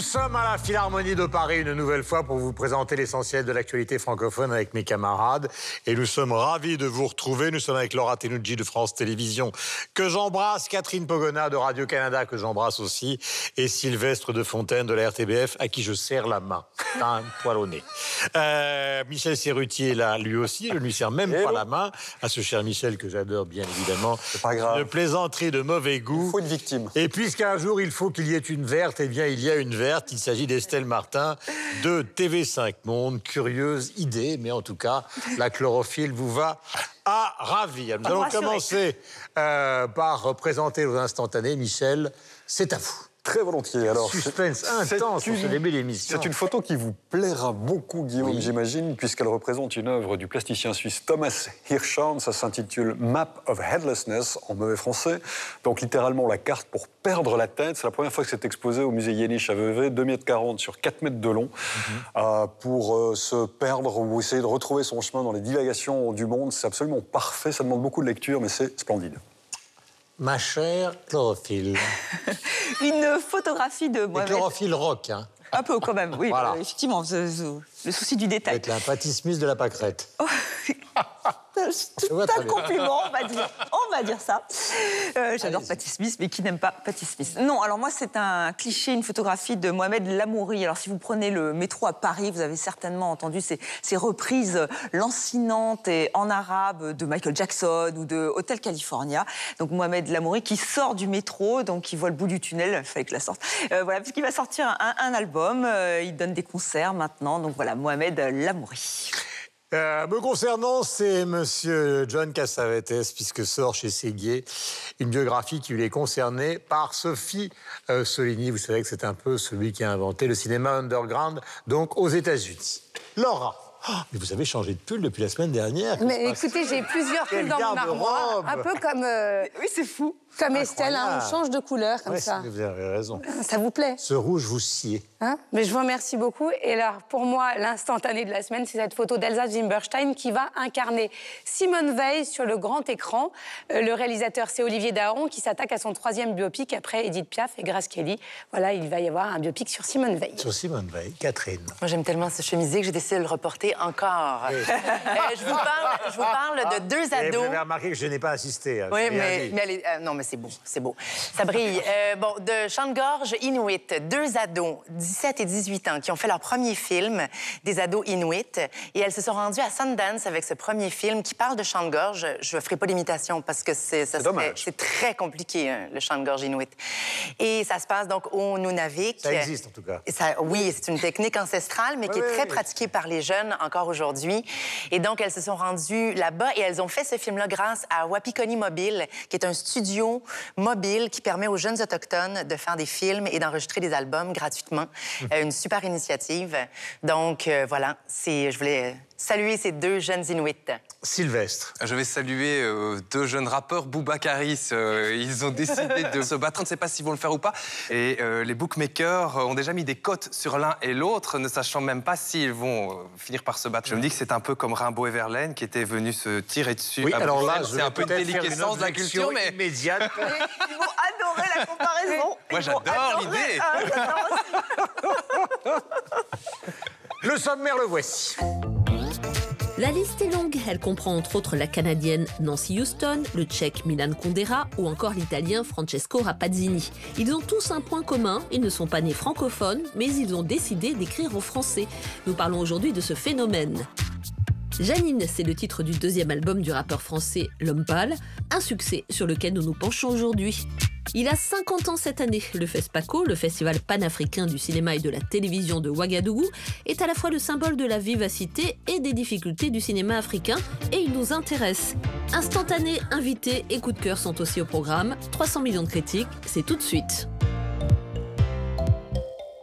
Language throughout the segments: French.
Nous sommes à la Philharmonie de Paris une nouvelle fois pour vous présenter l'essentiel de l'actualité francophone avec mes camarades. Et nous sommes ravis de vous retrouver. Nous sommes avec Laura Tenucci de France Télévisions, que j'embrasse, Catherine Pogona de Radio-Canada, que j'embrasse aussi, et Sylvestre de Fontaine de la RTBF, à qui je serre la main. Un poil au nez. Euh, Michel Serrutier est là, lui aussi. Je ne lui serre même pas la main. À ce cher Michel que j'adore, bien évidemment. C'est pas grave. Une plaisanterie de mauvais goût. Il faut une victime. Et puisqu'un jour il faut qu'il y ait une verte, eh bien il y a une verte. Il s'agit d'Estelle Martin de TV5 Monde. Curieuse idée, mais en tout cas, la chlorophylle vous va à ravir. Nous allons commencer euh, par présenter aux instantanés. Michel, c'est à vous. Très volontiers. Alors, Suspense c'est- intense c'est pour ce une- début d'émission. C'est une photo qui vous plaira beaucoup, Guillaume, Oui. j'imagine, puisqu'elle représente une œuvre du plasticien suisse Thomas Hirschhorn. Ça s'intitule Map of Headlessness en mauvais français. Donc, littéralement, la carte pour perdre la tête. C'est la première fois que c'est exposé au musée Yéniche à Vevey, 2 mètres 40 sur 4 mètres de long, euh, pour euh, se perdre ou essayer de retrouver son chemin dans les divagations du monde. C'est absolument parfait. Ça demande beaucoup de lecture, mais c'est splendide. Ma chère chlorophylle. Une photographie de moi chlorophylle rock, hein, Un peu quand même, oui. Voilà. euh, effectivement, le souci du détail. avec la pâtisseuse de la pâquerette. C'est vois très un compliment, on va dire. Dire ça. Euh, J'adore Patti Smith, mais qui n'aime pas Patti Smith Non, alors moi, c'est un cliché, une photographie de Mohamed Lamouri. Alors, si vous prenez le métro à Paris, vous avez certainement entendu ces, ces reprises lancinantes et en arabe de Michael Jackson ou de Hotel California. Donc, Mohamed Lamouri qui sort du métro, donc qui voit le bout du tunnel, il fallait que la sorte. Euh, voilà, parce qu'il va sortir un, un album, euh, il donne des concerts maintenant. Donc, voilà, Mohamed Lamouri. Euh, me concernant, c'est Monsieur John Cassavetes, puisque sort chez Séguier une biographie qui lui est concernée par Sophie euh, Soligny. Vous savez que c'est un peu celui qui a inventé le cinéma underground, donc aux États-Unis. Laura, ah, mais vous avez changé de pull depuis la semaine dernière. Mais écoutez, j'ai plusieurs pulls dans mon armoire, un peu comme, euh, Oui, c'est fou. Comme Estelle, hein, on change de couleur comme Ouais, ça. Vous avez raison. Ça vous plaît Ce rouge vous sied. hein Mais je vous remercie beaucoup. Et alors, pour moi, l'instantané de la semaine, c'est cette photo d'Elsa Zimberstein qui va incarner Simone Veil sur le grand écran. Euh, le réalisateur, c'est Olivier Daron, qui s'attaque à son troisième biopic après Edith Piaf et Grace Kelly. Voilà, il va y avoir un biopic sur Simone Veil. Sur Simone Veil, Catherine. Moi, j'aime tellement ce chemisier que j'ai décidé de le reporter encore. Euh, je, vous parle, je vous parle de deux Et ados. vous avez remarqué que je n'ai pas assisté. hein, Oui, mais, dit. mais elle est- euh, non, mais c'est beau, c'est beau. Ça brille. Euh, bon, de Chant-de-Gorge Inuit, deux ados, 17 et 18 ans, qui ont fait leur premier film, des ados Inuit, et elles se sont rendues à Sundance avec ce premier film qui parle de Chant-de-Gorge. Je ne ferai pas l'imitation parce que c'est très compliqué, hein, le Chant-de-Gorge Inuit. Et ça se passe donc au Nunavik. Ça existe, en tout cas. Ça- oui, c'est une technique ancestrale, mais qui Oui, est très oui. pratiquée par les jeunes encore aujourd'hui. Et donc, elles se sont rendues là-bas et elles ont fait ce film-là grâce à Wapikoni Mobile, qui est un studio mobile qui permet aux jeunes autochtones de faire des films et d'enregistrer des albums gratuitement. Euh, une super initiative. Donc, euh, voilà, c'est, je voulais saluer ces deux jeunes Inuits. Sylvestre. Je vais saluer euh, deux jeunes rappeurs, Booba Caris. euh, ils ont décidé de se battre. On ne sait pas s'ils vont le faire ou pas. Et euh, les bookmakers ont déjà mis des cotes sur l'un et l'autre, ne sachant même pas s'ils vont finir par se battre. Je me dis que c'est un peu comme Rimbaud et Verlaine qui étaient venus se tirer dessus. Oui, à alors là, Bruxelles. c'est vais un peu une déliquescence de la culture, mais immédiate. Ils vont adorer la comparaison. Ils Moi, j'adore l'idée. Ah. Le sommaire, le voici. La liste est longue, elle comprend entre autres la Canadienne Nancy Houston, le Tchèque Milan Kundera ou encore l'Italien Francesco Rapazzini. Ils ont tous un point commun, ils ne sont pas nés francophones, mais ils ont décidé d'écrire en français. Nous parlons aujourd'hui de ce phénomène. Janine, c'est le titre du deuxième album du rappeur français L'Homme Pâle, un succès sur lequel nous nous penchons aujourd'hui. Il a 50 ans cette année. Le FESPACO, le festival panafricain du cinéma et de la télévision de Ouagadougou, est à la fois le symbole de la vivacité et des difficultés du cinéma africain et il nous intéresse. Instantané, invité et coup de cœur sont aussi au programme. 300 millions de critiques, c'est tout de suite.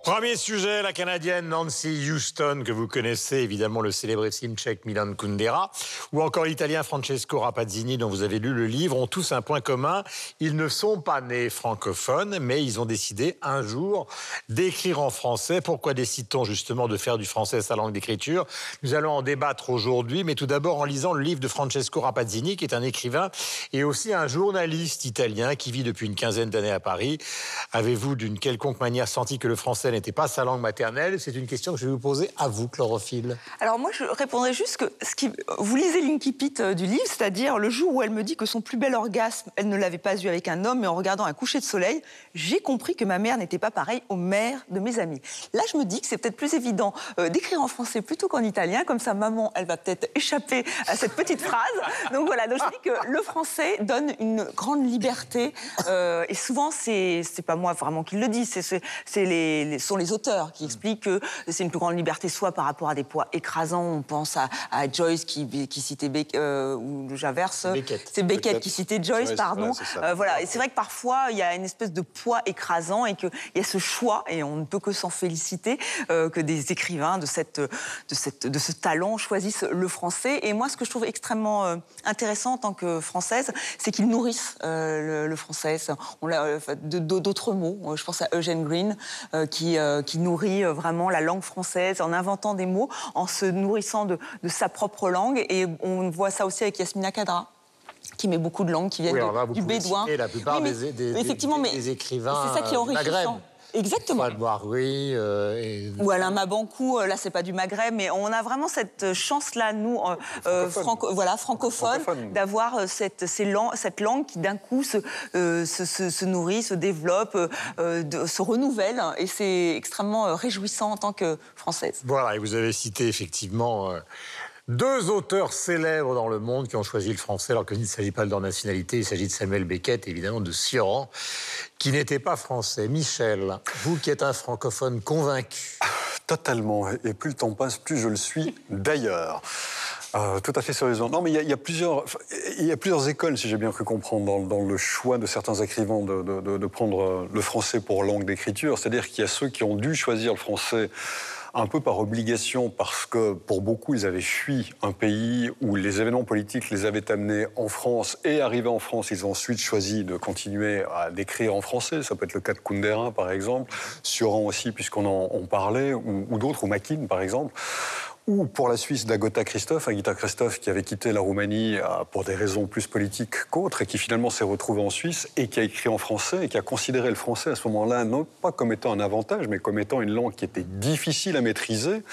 Premier sujet, la Canadienne Nancy Houston, que vous connaissez évidemment le célébrissime tchèque Milan Kundera, ou encore l'Italien Francesco Rapazzini, dont vous avez lu le livre, ont tous un point commun. Ils ne sont pas nés francophones, mais ils ont décidé un jour d'écrire en français. Pourquoi décide-t-on justement de faire du français sa langue d'écriture? Nous allons en débattre aujourd'hui, mais tout d'abord en lisant le livre de Francesco Rapazzini, qui est un écrivain et aussi un journaliste italien qui vit depuis une quinzaine d'années à Paris. Avez-vous d'une quelconque manière senti que le français n'était pas sa langue maternelle. C'est une question que je vais vous poser à vous, Chlorophylle. Alors moi, je répondrais juste que ce qui... vous lisez l'incipit euh, du livre, c'est-à-dire le jour où elle me dit que son plus bel orgasme, elle ne l'avait pas eu avec un homme, mais en regardant un coucher de soleil, j'ai compris que ma mère n'était pas pareille aux mères de mes amis. Là, je me dis que c'est peut-être plus évident euh, d'écrire en français plutôt qu'en italien, comme ça, maman, elle va peut-être échapper à cette petite phrase. Donc voilà, donc je dis que le français donne une grande liberté, euh, et souvent, c'est pas moi vraiment qui le dis, c'est les, les, sont les auteurs qui expliquent que c'est une plus grande liberté, soit par rapport à des poids écrasants, on pense à, à Joyce qui, qui citait Beck, euh, ou j'inverse, c'est Beckett, Beckett, qui citait Joyce, pardon. Euh, voilà, et c'est vrai que parfois il y a une espèce de poids écrasant et qu'il y a ce choix, et on ne peut que s'en féliciter, euh, que des écrivains de, cette, de, cette, de ce talent choisissent le français. Et moi, ce que je trouve extrêmement euh, intéressant en tant que française, c'est qu'ils nourrissent le, le, français. On euh, d'autres mots. Je pense à Eugene Green, euh, qui, euh, qui nourrit vraiment la langue française en inventant des mots, en se nourrissant de, de sa propre langue. Et on voit ça aussi avec Yasmina Kadra qui met beaucoup de langues qui viennent oui, du bédouin. La plupart oui, mais, des, des, effectivement, des, des écrivains c'est ça qui est enrichissant. Exactement. Fouad Boiroui. Euh, et... Ou Alain Mabankou, là c'est pas du Maghreb, mais on a vraiment cette chance-là, nous, euh, franco voilà, francophones, francophone. d'avoir cette, cette langue qui d'un coup se, euh, se, se, se, nourrit, se développe, de, se renouvelle, et c'est extrêmement réjouissant en tant que française. Voilà, et vous avez cité effectivement deux auteurs célèbres dans le monde qui ont choisi le français, alors qu'il ne s'agit pas de leur nationalité, il s'agit de Samuel Beckett et évidemment de Sioran, qui n'était pas français. Michel, vous qui êtes un francophone convaincu. Totalement. Et plus le temps passe, plus je le suis d'ailleurs. Euh, tout à fait sérieusement. Non, mais il y, a plusieurs, écoles, si j'ai bien cru comprendre, dans, le choix de certains écrivains de prendre le français pour langue d'écriture. C'est-à-dire qu'il y a ceux qui ont dû choisir le français un peu par obligation, parce que pour beaucoup, ils avaient fui un pays où les événements politiques les avaient amenés en France, et arrivés en France, ils ont ensuite choisi de continuer à l'écrire en français. Ça peut être le cas de Kundera, par exemple, Sioran aussi, puisqu'on en parlait, ou, ou d'autres, ou Makin, par exemple ou pour la Suisse d'Agota Christophe, Agita Christophe qui avait quitté la Roumanie pour des raisons plus politiques qu'autres et qui finalement s'est retrouvé en Suisse et qui a écrit en français et qui a considéré le français à ce moment-là non pas comme étant un avantage mais comme étant une langue qui était difficile à maîtriser,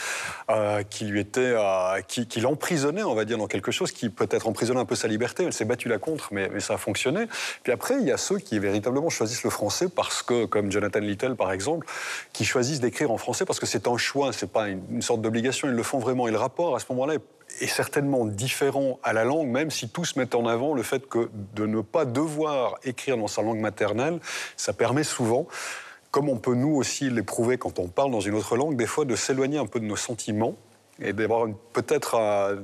euh, qui lui était, euh, qui, l'emprisonnait on va dire dans quelque chose qui peut-être emprisonnait un peu sa liberté. Elle s'est battue la contre mais, mais, ça a fonctionné. Puis après il y a ceux qui véritablement choisissent le français parce que comme Jonathan Little par exemple, qui choisissent d'écrire en français parce que c'est un choix, c'est pas une, une sorte d'obligation, ils le font vraiment. Et le rapport à ce moment-là est certainement différent à la langue, même si tous mettent en avant le fait que de ne pas devoir écrire dans sa langue maternelle, ça permet souvent, comme on peut nous aussi l'éprouver quand on parle dans une autre langue, des fois de s'éloigner un peu de nos sentiments et d'avoir peut-être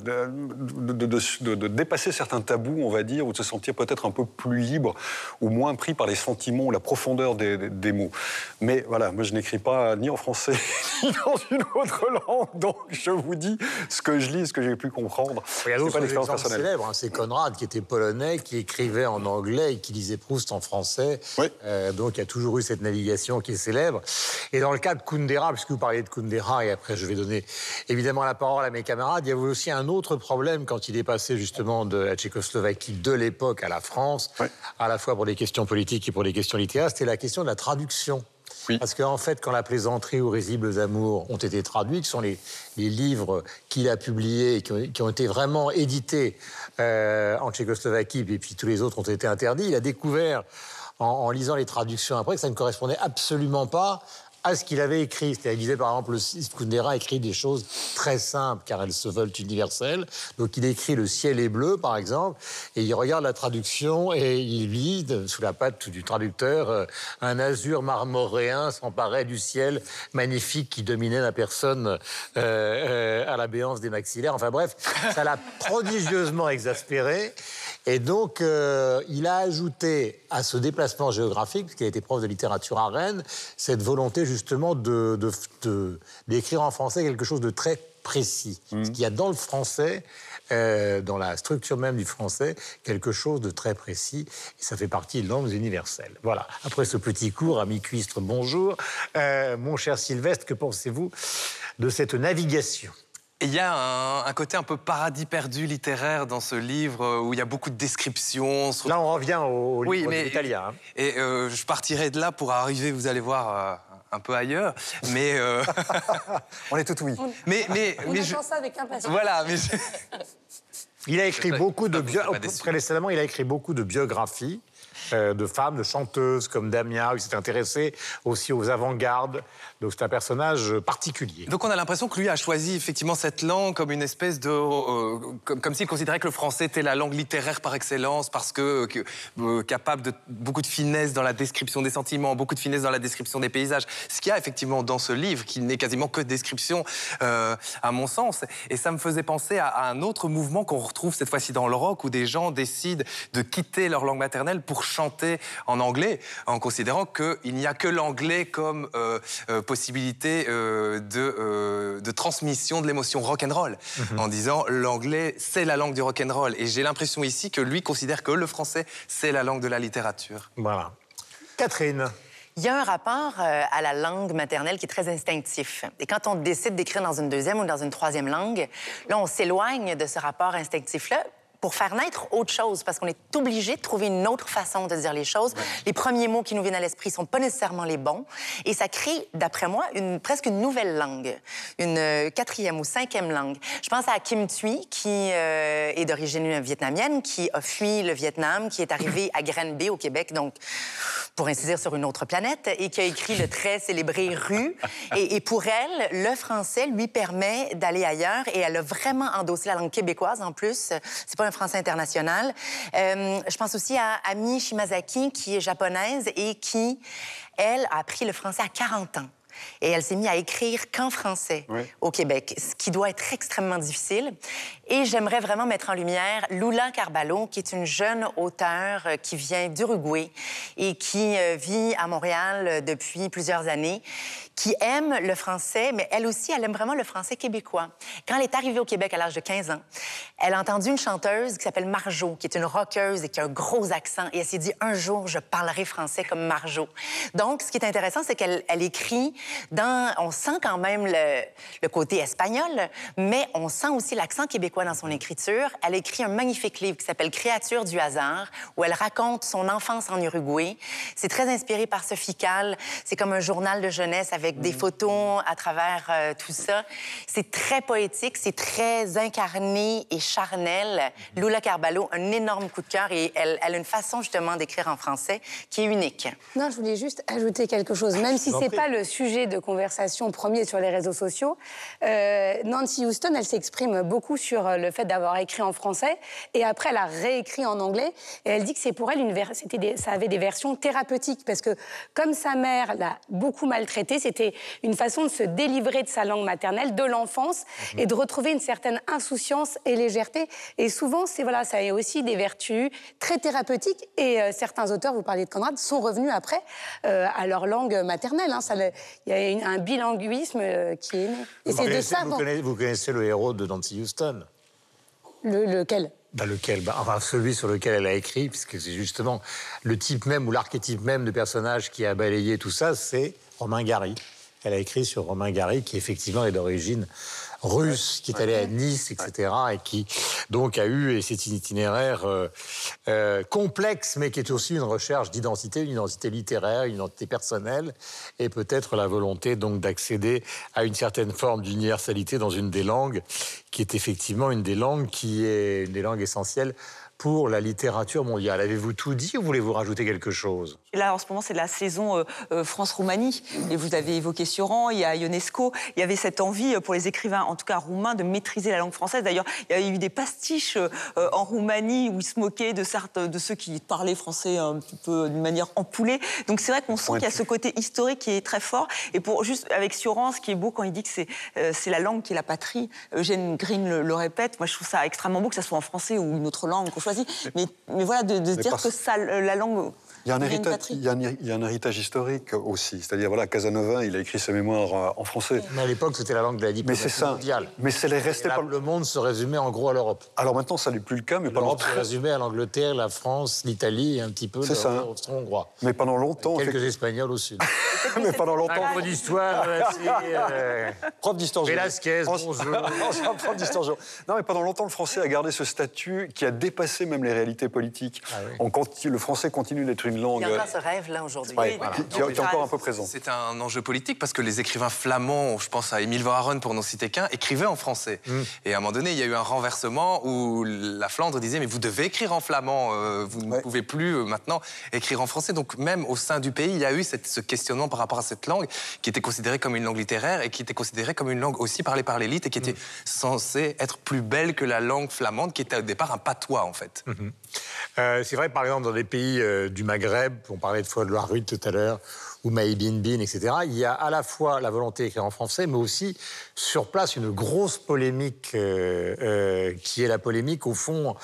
de, de, de, de, dépasser certains tabous, on va dire, ou de se sentir peut-être un peu plus libre ou moins pris par les sentiments ou la profondeur des, des, des mots. Mais voilà, moi je n'écris pas ni en français ni dans une autre langue, donc je vous dis ce que je lis, ce que j'ai pu comprendre. Il y a d'autres exemples célèbres, hein. c'est Conrad qui était polonais, qui écrivait en anglais et qui lisait Proust en français. Oui. Euh, donc il y a toujours eu cette navigation qui est célèbre. Et dans le cas de Kundera, puisque vous parliez de Kundera, et après je vais donner évidemment la parole à mes camarades, il y avait aussi un autre problème quand il est passé justement de la Tchécoslovaquie de l'époque à la France, à la fois pour des questions politiques et pour des questions littéraires, c'était la question de la traduction. Oui. Parce qu'en en fait, quand La plaisanterie ou Risibles amours ont été traduits, qui sont les, les livres qu'il a publiés et qui ont, qui ont, été vraiment édités euh, en Tchécoslovaquie, et puis tous les autres ont été interdits, il a découvert en, en lisant les traductions après que ça ne correspondait absolument pas à ce qu'il avait écrit. C'est-à-dire, il disait par exemple, Kundera écrit des choses très simples car elles se veulent universelles. Donc il écrit Le ciel est bleu, par exemple, et il regarde la traduction et il lit, sous la patte du traducteur, euh, un azur marmoréen s'emparait du ciel magnifique qui dominait la personne euh, euh, à la béance des maxillaires. Enfin bref, ça l'a prodigieusement exaspéré. Et donc, euh, il a ajouté à ce déplacement géographique, puisqu'il a été prof de littérature à Rennes, cette volonté justement de, de, de, d'écrire en français quelque chose de très précis. Mmh. Ce qu'il y a dans le français, euh, dans la structure même du français, quelque chose de très précis. Et ça fait partie des langues universelles. Voilà. Après ce petit cours, ami Cuistre, bonjour. Euh, mon cher Sylvestre, que pensez-vous de cette navigation? Il y a un, un, côté un peu paradis perdu littéraire dans ce livre où il y a beaucoup de descriptions. Là, on revient au, au oui, livre mais, italien. Hein. Et euh, je partirai de là pour arriver, vous allez voir, euh, un peu ailleurs. Mais. euh, On est tout oui. mais, mais, On mais je- ça avec impatience. Voilà, mais je- Il a écrit beaucoup de bio... précédemment, il a écrit beaucoup de biographies euh, de femmes, de chanteuses comme Damia. Il s'est intéressé aussi aux avant-gardes. Donc c'est un personnage particulier. Donc on a l'impression que lui a choisi effectivement cette langue comme une espèce de... euh, comme s'il considérait que le français était la langue littéraire par excellence parce que, que, euh, capable de beaucoup de finesse dans la description des sentiments, beaucoup de finesse dans la description des paysages. Ce qu'il y a effectivement dans ce livre, qui n'est quasiment que description à mon sens. Et ça me faisait penser à, à un autre mouvement qu'on retrouve cette fois-ci dans le rock où des gens décident de quitter leur langue maternelle pour chanter en anglais en considérant qu'il n'y a que l'anglais comme euh, euh, possibilité euh, de, euh, de transmission de l'émotion rock'n'roll, en disant l'anglais c'est la langue du rock'n'roll. Et j'ai l'impression ici que lui considère que le français c'est la langue de la littérature. Voilà. Catherine. Il y a un rapport à la langue maternelle qui est très instinctif. Et quand on décide d'écrire dans une deuxième ou dans une troisième langue, là, on s'éloigne de ce rapport instinctif-là pour faire naître autre chose, parce qu'on est obligé de trouver une autre façon de dire les choses. Les premiers mots qui nous viennent à l'esprit sont pas nécessairement les bons, et ça crée, d'après moi, une, presque une nouvelle langue, une euh, quatrième ou cinquième langue. Je pense à Kim Thuy, qui euh, est d'origine vietnamienne, qui a fui le Vietnam, qui est arrivé à Granby, au Québec, donc pour ainsi dire, sur une autre planète, et qui a écrit le très célébré Rue. Et, et pour elle, le français lui permet d'aller ailleurs, et elle a vraiment endossé la langue québécoise en plus. C'est pas un français international. Euh, je pense aussi à Ami Shimazaki, qui est japonaise et qui, elle, a appris le français à 40 ans. Et elle s'est mise à écrire qu'en français Oui. au Québec, ce qui doit être extrêmement difficile. Et j'aimerais vraiment mettre en lumière Lula Carballo, qui est une jeune auteure euh, qui vient d'Uruguay et qui euh, vit à Montréal depuis plusieurs années, qui aime le français, mais elle aussi, elle aime vraiment le français québécois. Quand elle est arrivée au Québec à l'âge de 15 ans, elle a entendu une chanteuse qui s'appelle Marjo, qui est une rockeuse et qui a un gros accent. Et elle s'est dit, un jour, je parlerai français comme Marjo. Donc, ce qui est intéressant, c'est qu'elle elle écrit dans... On sent quand même le, côté espagnol, mais on sent aussi l'accent québécois dans son écriture. Elle écrit un magnifique livre qui s'appelle Créature du hasard, où elle raconte son enfance en Uruguay. C'est très inspiré par Sophie Calle. C'est comme un journal de jeunesse avec des photos à travers euh, tout ça. C'est très poétique, c'est très incarné et charnel. Lula Carballo, un énorme coup de cœur et elle, elle a une façon justement d'écrire en français qui est unique. Non, je voulais juste ajouter quelque chose. Même si c'est pas le sujet de conversation premier sur les réseaux sociaux, euh, Nancy Houston, elle s'exprime beaucoup sur euh, le fait d'avoir écrit en français et après elle a réécrit en anglais et elle dit que c'est pour elle une ver- des- ça avait des versions thérapeutiques parce que comme sa mère l'a beaucoup maltraité, c'était une façon de se délivrer de sa langue maternelle, de l'enfance et de retrouver une certaine insouciance et légèreté. Et souvent, c'est voilà, ça a aussi des vertus très thérapeutiques. Et euh, certains auteurs, vous parliez de Conrad, sont revenus après euh, à leur langue maternelle. hein. Il y a une- un bilinguisme euh, qui est né. Et Vous c'est de connaissez, ça vous dont- connaissez- vous connaissez le héros de Nancy Houston? Le, lequel? Bah, lequel? Bah, Enfin, celui sur lequel elle a écrit, puisque c'est justement le type même ou l'archétype même de personnage qui a balayé tout ça, c'est Romain Gary. Elle a écrit sur Romain Gary, qui effectivement est d'origine russe, qui est allé à Nice, etc., et qui donc a eu, et c'est un itinéraire euh, euh, complexe, mais qui est aussi une recherche d'identité, une identité littéraire, une identité personnelle, et peut-être la volonté donc d'accéder à une certaine forme d'universalité dans une des langues, qui est effectivement une des langues qui est une des langues essentielles pour la littérature mondiale. Avez-vous tout dit ou voulez-vous rajouter quelque chose? Là, en ce moment, c'est la saison euh, euh, France-Roumanie. Et vous avez évoqué Sioran, il y a Ionesco. Il y avait cette envie euh, pour les écrivains, en tout cas roumains, de maîtriser la langue française. D'ailleurs, il y a eu des pastiches euh, en Roumanie où ils se moquaient de, certains, de ceux qui parlaient français un petit peu d'une manière empoulée. Donc c'est vrai qu'on sent qu'il y a ce côté historique qui est très fort. Et pour juste avec Sioran, ce qui est beau quand il dit que c'est euh, la langue qui est la patrie, Eugène Green le, le répète. Moi, je trouve ça extrêmement beau que ça soit en français ou une autre langue qu'on choisit. Mais, mais voilà, de, de se dire que ça, la langue. Il y, a un héritage, patrie. il, y a un, il y a un héritage historique aussi. C'est-à-dire, voilà, Casanova, il a écrit ses mémoires euh, en français. Mais à l'époque, c'était la langue de la Mais diplomatie c'est ça. mondiale. Mais c'est les Et resté pas. le monde se résumait en gros à l'Europe. Alors maintenant, ça n'est plus le cas, mais pendant, L'Europe se résumait à l'Angleterre, la France, l'Italie et un petit peu C'est ça. l'austro-hongrois. mais pendant longtemps, Quelques Espagnols au sud. mais pendant longtemps, Un cours d'histoire, euh, prof d'histoire. Velasquez, bonjour. prof d'histoire. Non, mais pendant longtemps, le français a gardé ce statut qui a dépassé même les réalités politiques. Ah oui. On conti- le français continue d'être une. Il y a encore ce rêve-là aujourd'hui. Ouais, voilà. qui, qui est- qui est encore un peu présent. C'est un enjeu politique parce que les écrivains flamands, je pense à Émile Van Haren pour n'en citer qu'un, écrivaient en français. Et à un moment donné, il y a eu un renversement où la Flandre disait mais vous devez écrire en flamand, euh, vous ne Ouais. pouvez plus euh, maintenant écrire en français. Donc même au sein du pays, il y a eu cette- ce questionnement par rapport à cette langue qui était considérée comme une langue littéraire et qui était considérée comme une langue aussi parlée par l'élite et qui était censée être plus belle que la langue flamande qui était au départ un patois en fait. Euh, c'est vrai, par exemple, dans des pays euh, du Maghreb, on parlait de fois de Loire-Rude tout à l'heure, ou Maï Bin etc., il y a à la fois la volonté d'écrire en français, mais aussi sur place une grosse polémique euh, qui est la polémique, au fond,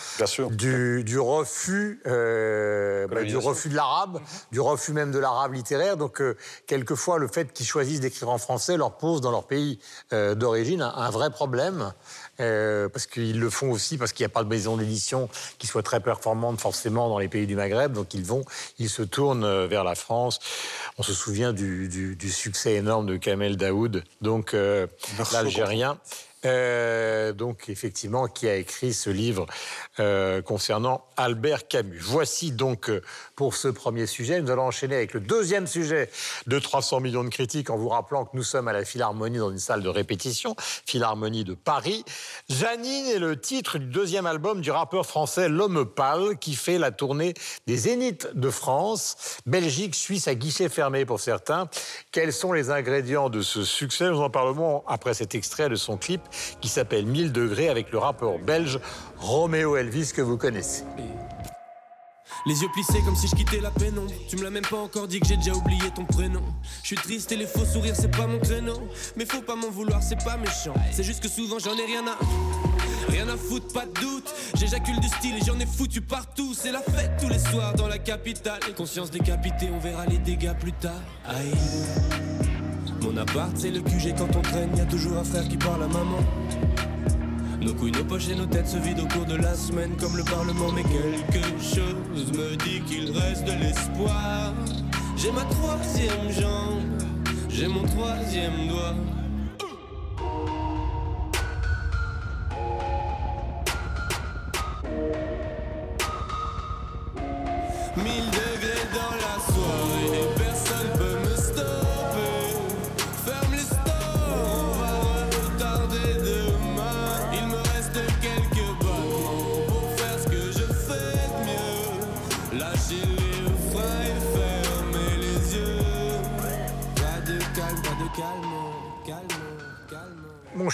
du, du refus, bah, du refus de l'arabe, du refus même de l'arabe littéraire. Donc, quelquefois, le fait qu'ils choisissent d'écrire en français leur pose dans leur pays d'origine un, un vrai problème. Euh, parce qu'ils le font aussi parce qu'il n'y a pas de maison d'édition qui soit très performante forcément dans les pays du Maghreb, donc ils vont, ils se tournent euh, vers la France. On se souvient du, du- du succès énorme de Kamel Daoud, donc euh, l'Algérien. Euh, donc effectivement, qui a écrit ce livre euh, concernant Albert Camus. Voici donc euh, pour ce premier sujet. Nous allons enchaîner avec le deuxième sujet de 300 millions de critiques en vous rappelant que nous sommes à la Philharmonie dans une salle de répétition, Philharmonie de Paris. Janine est le titre du deuxième album du rappeur français L'Homme Pâle qui fait la tournée des Zéniths de France, Belgique, Suisse à guichet fermé pour certains. Quels sont les ingrédients de ce succès? Nous en parlerons après cet extrait de son clip qui s'appelle 1000 degrés avec le rappeur belge Roméo Elvis que vous connaissez. Les yeux plissés comme si je quittais la pénombre. Tu me l'as même pas encore dit que j'ai déjà oublié ton prénom. Je suis triste et les faux sourires, c'est pas mon créneau. Mais faut pas m'en vouloir, c'est pas méchant. C'est juste que souvent j'en ai rien à. Rien à foutre, pas de doute. J'éjacule du style et j'en ai foutu partout. C'est la fête tous les soirs dans la capitale. Conscience décapitée, on verra les dégâts plus tard. Aïe. Mon appart, c'est le QG quand on traîne. Y a toujours un frère qui parle à maman. Nos couilles, nos poches et nos têtes se vident au cours de la semaine comme le Parlement. Mais quelque chose me dit qu'il reste de l'espoir. J'ai ma troisième jambe, j'ai mon troisième doigt.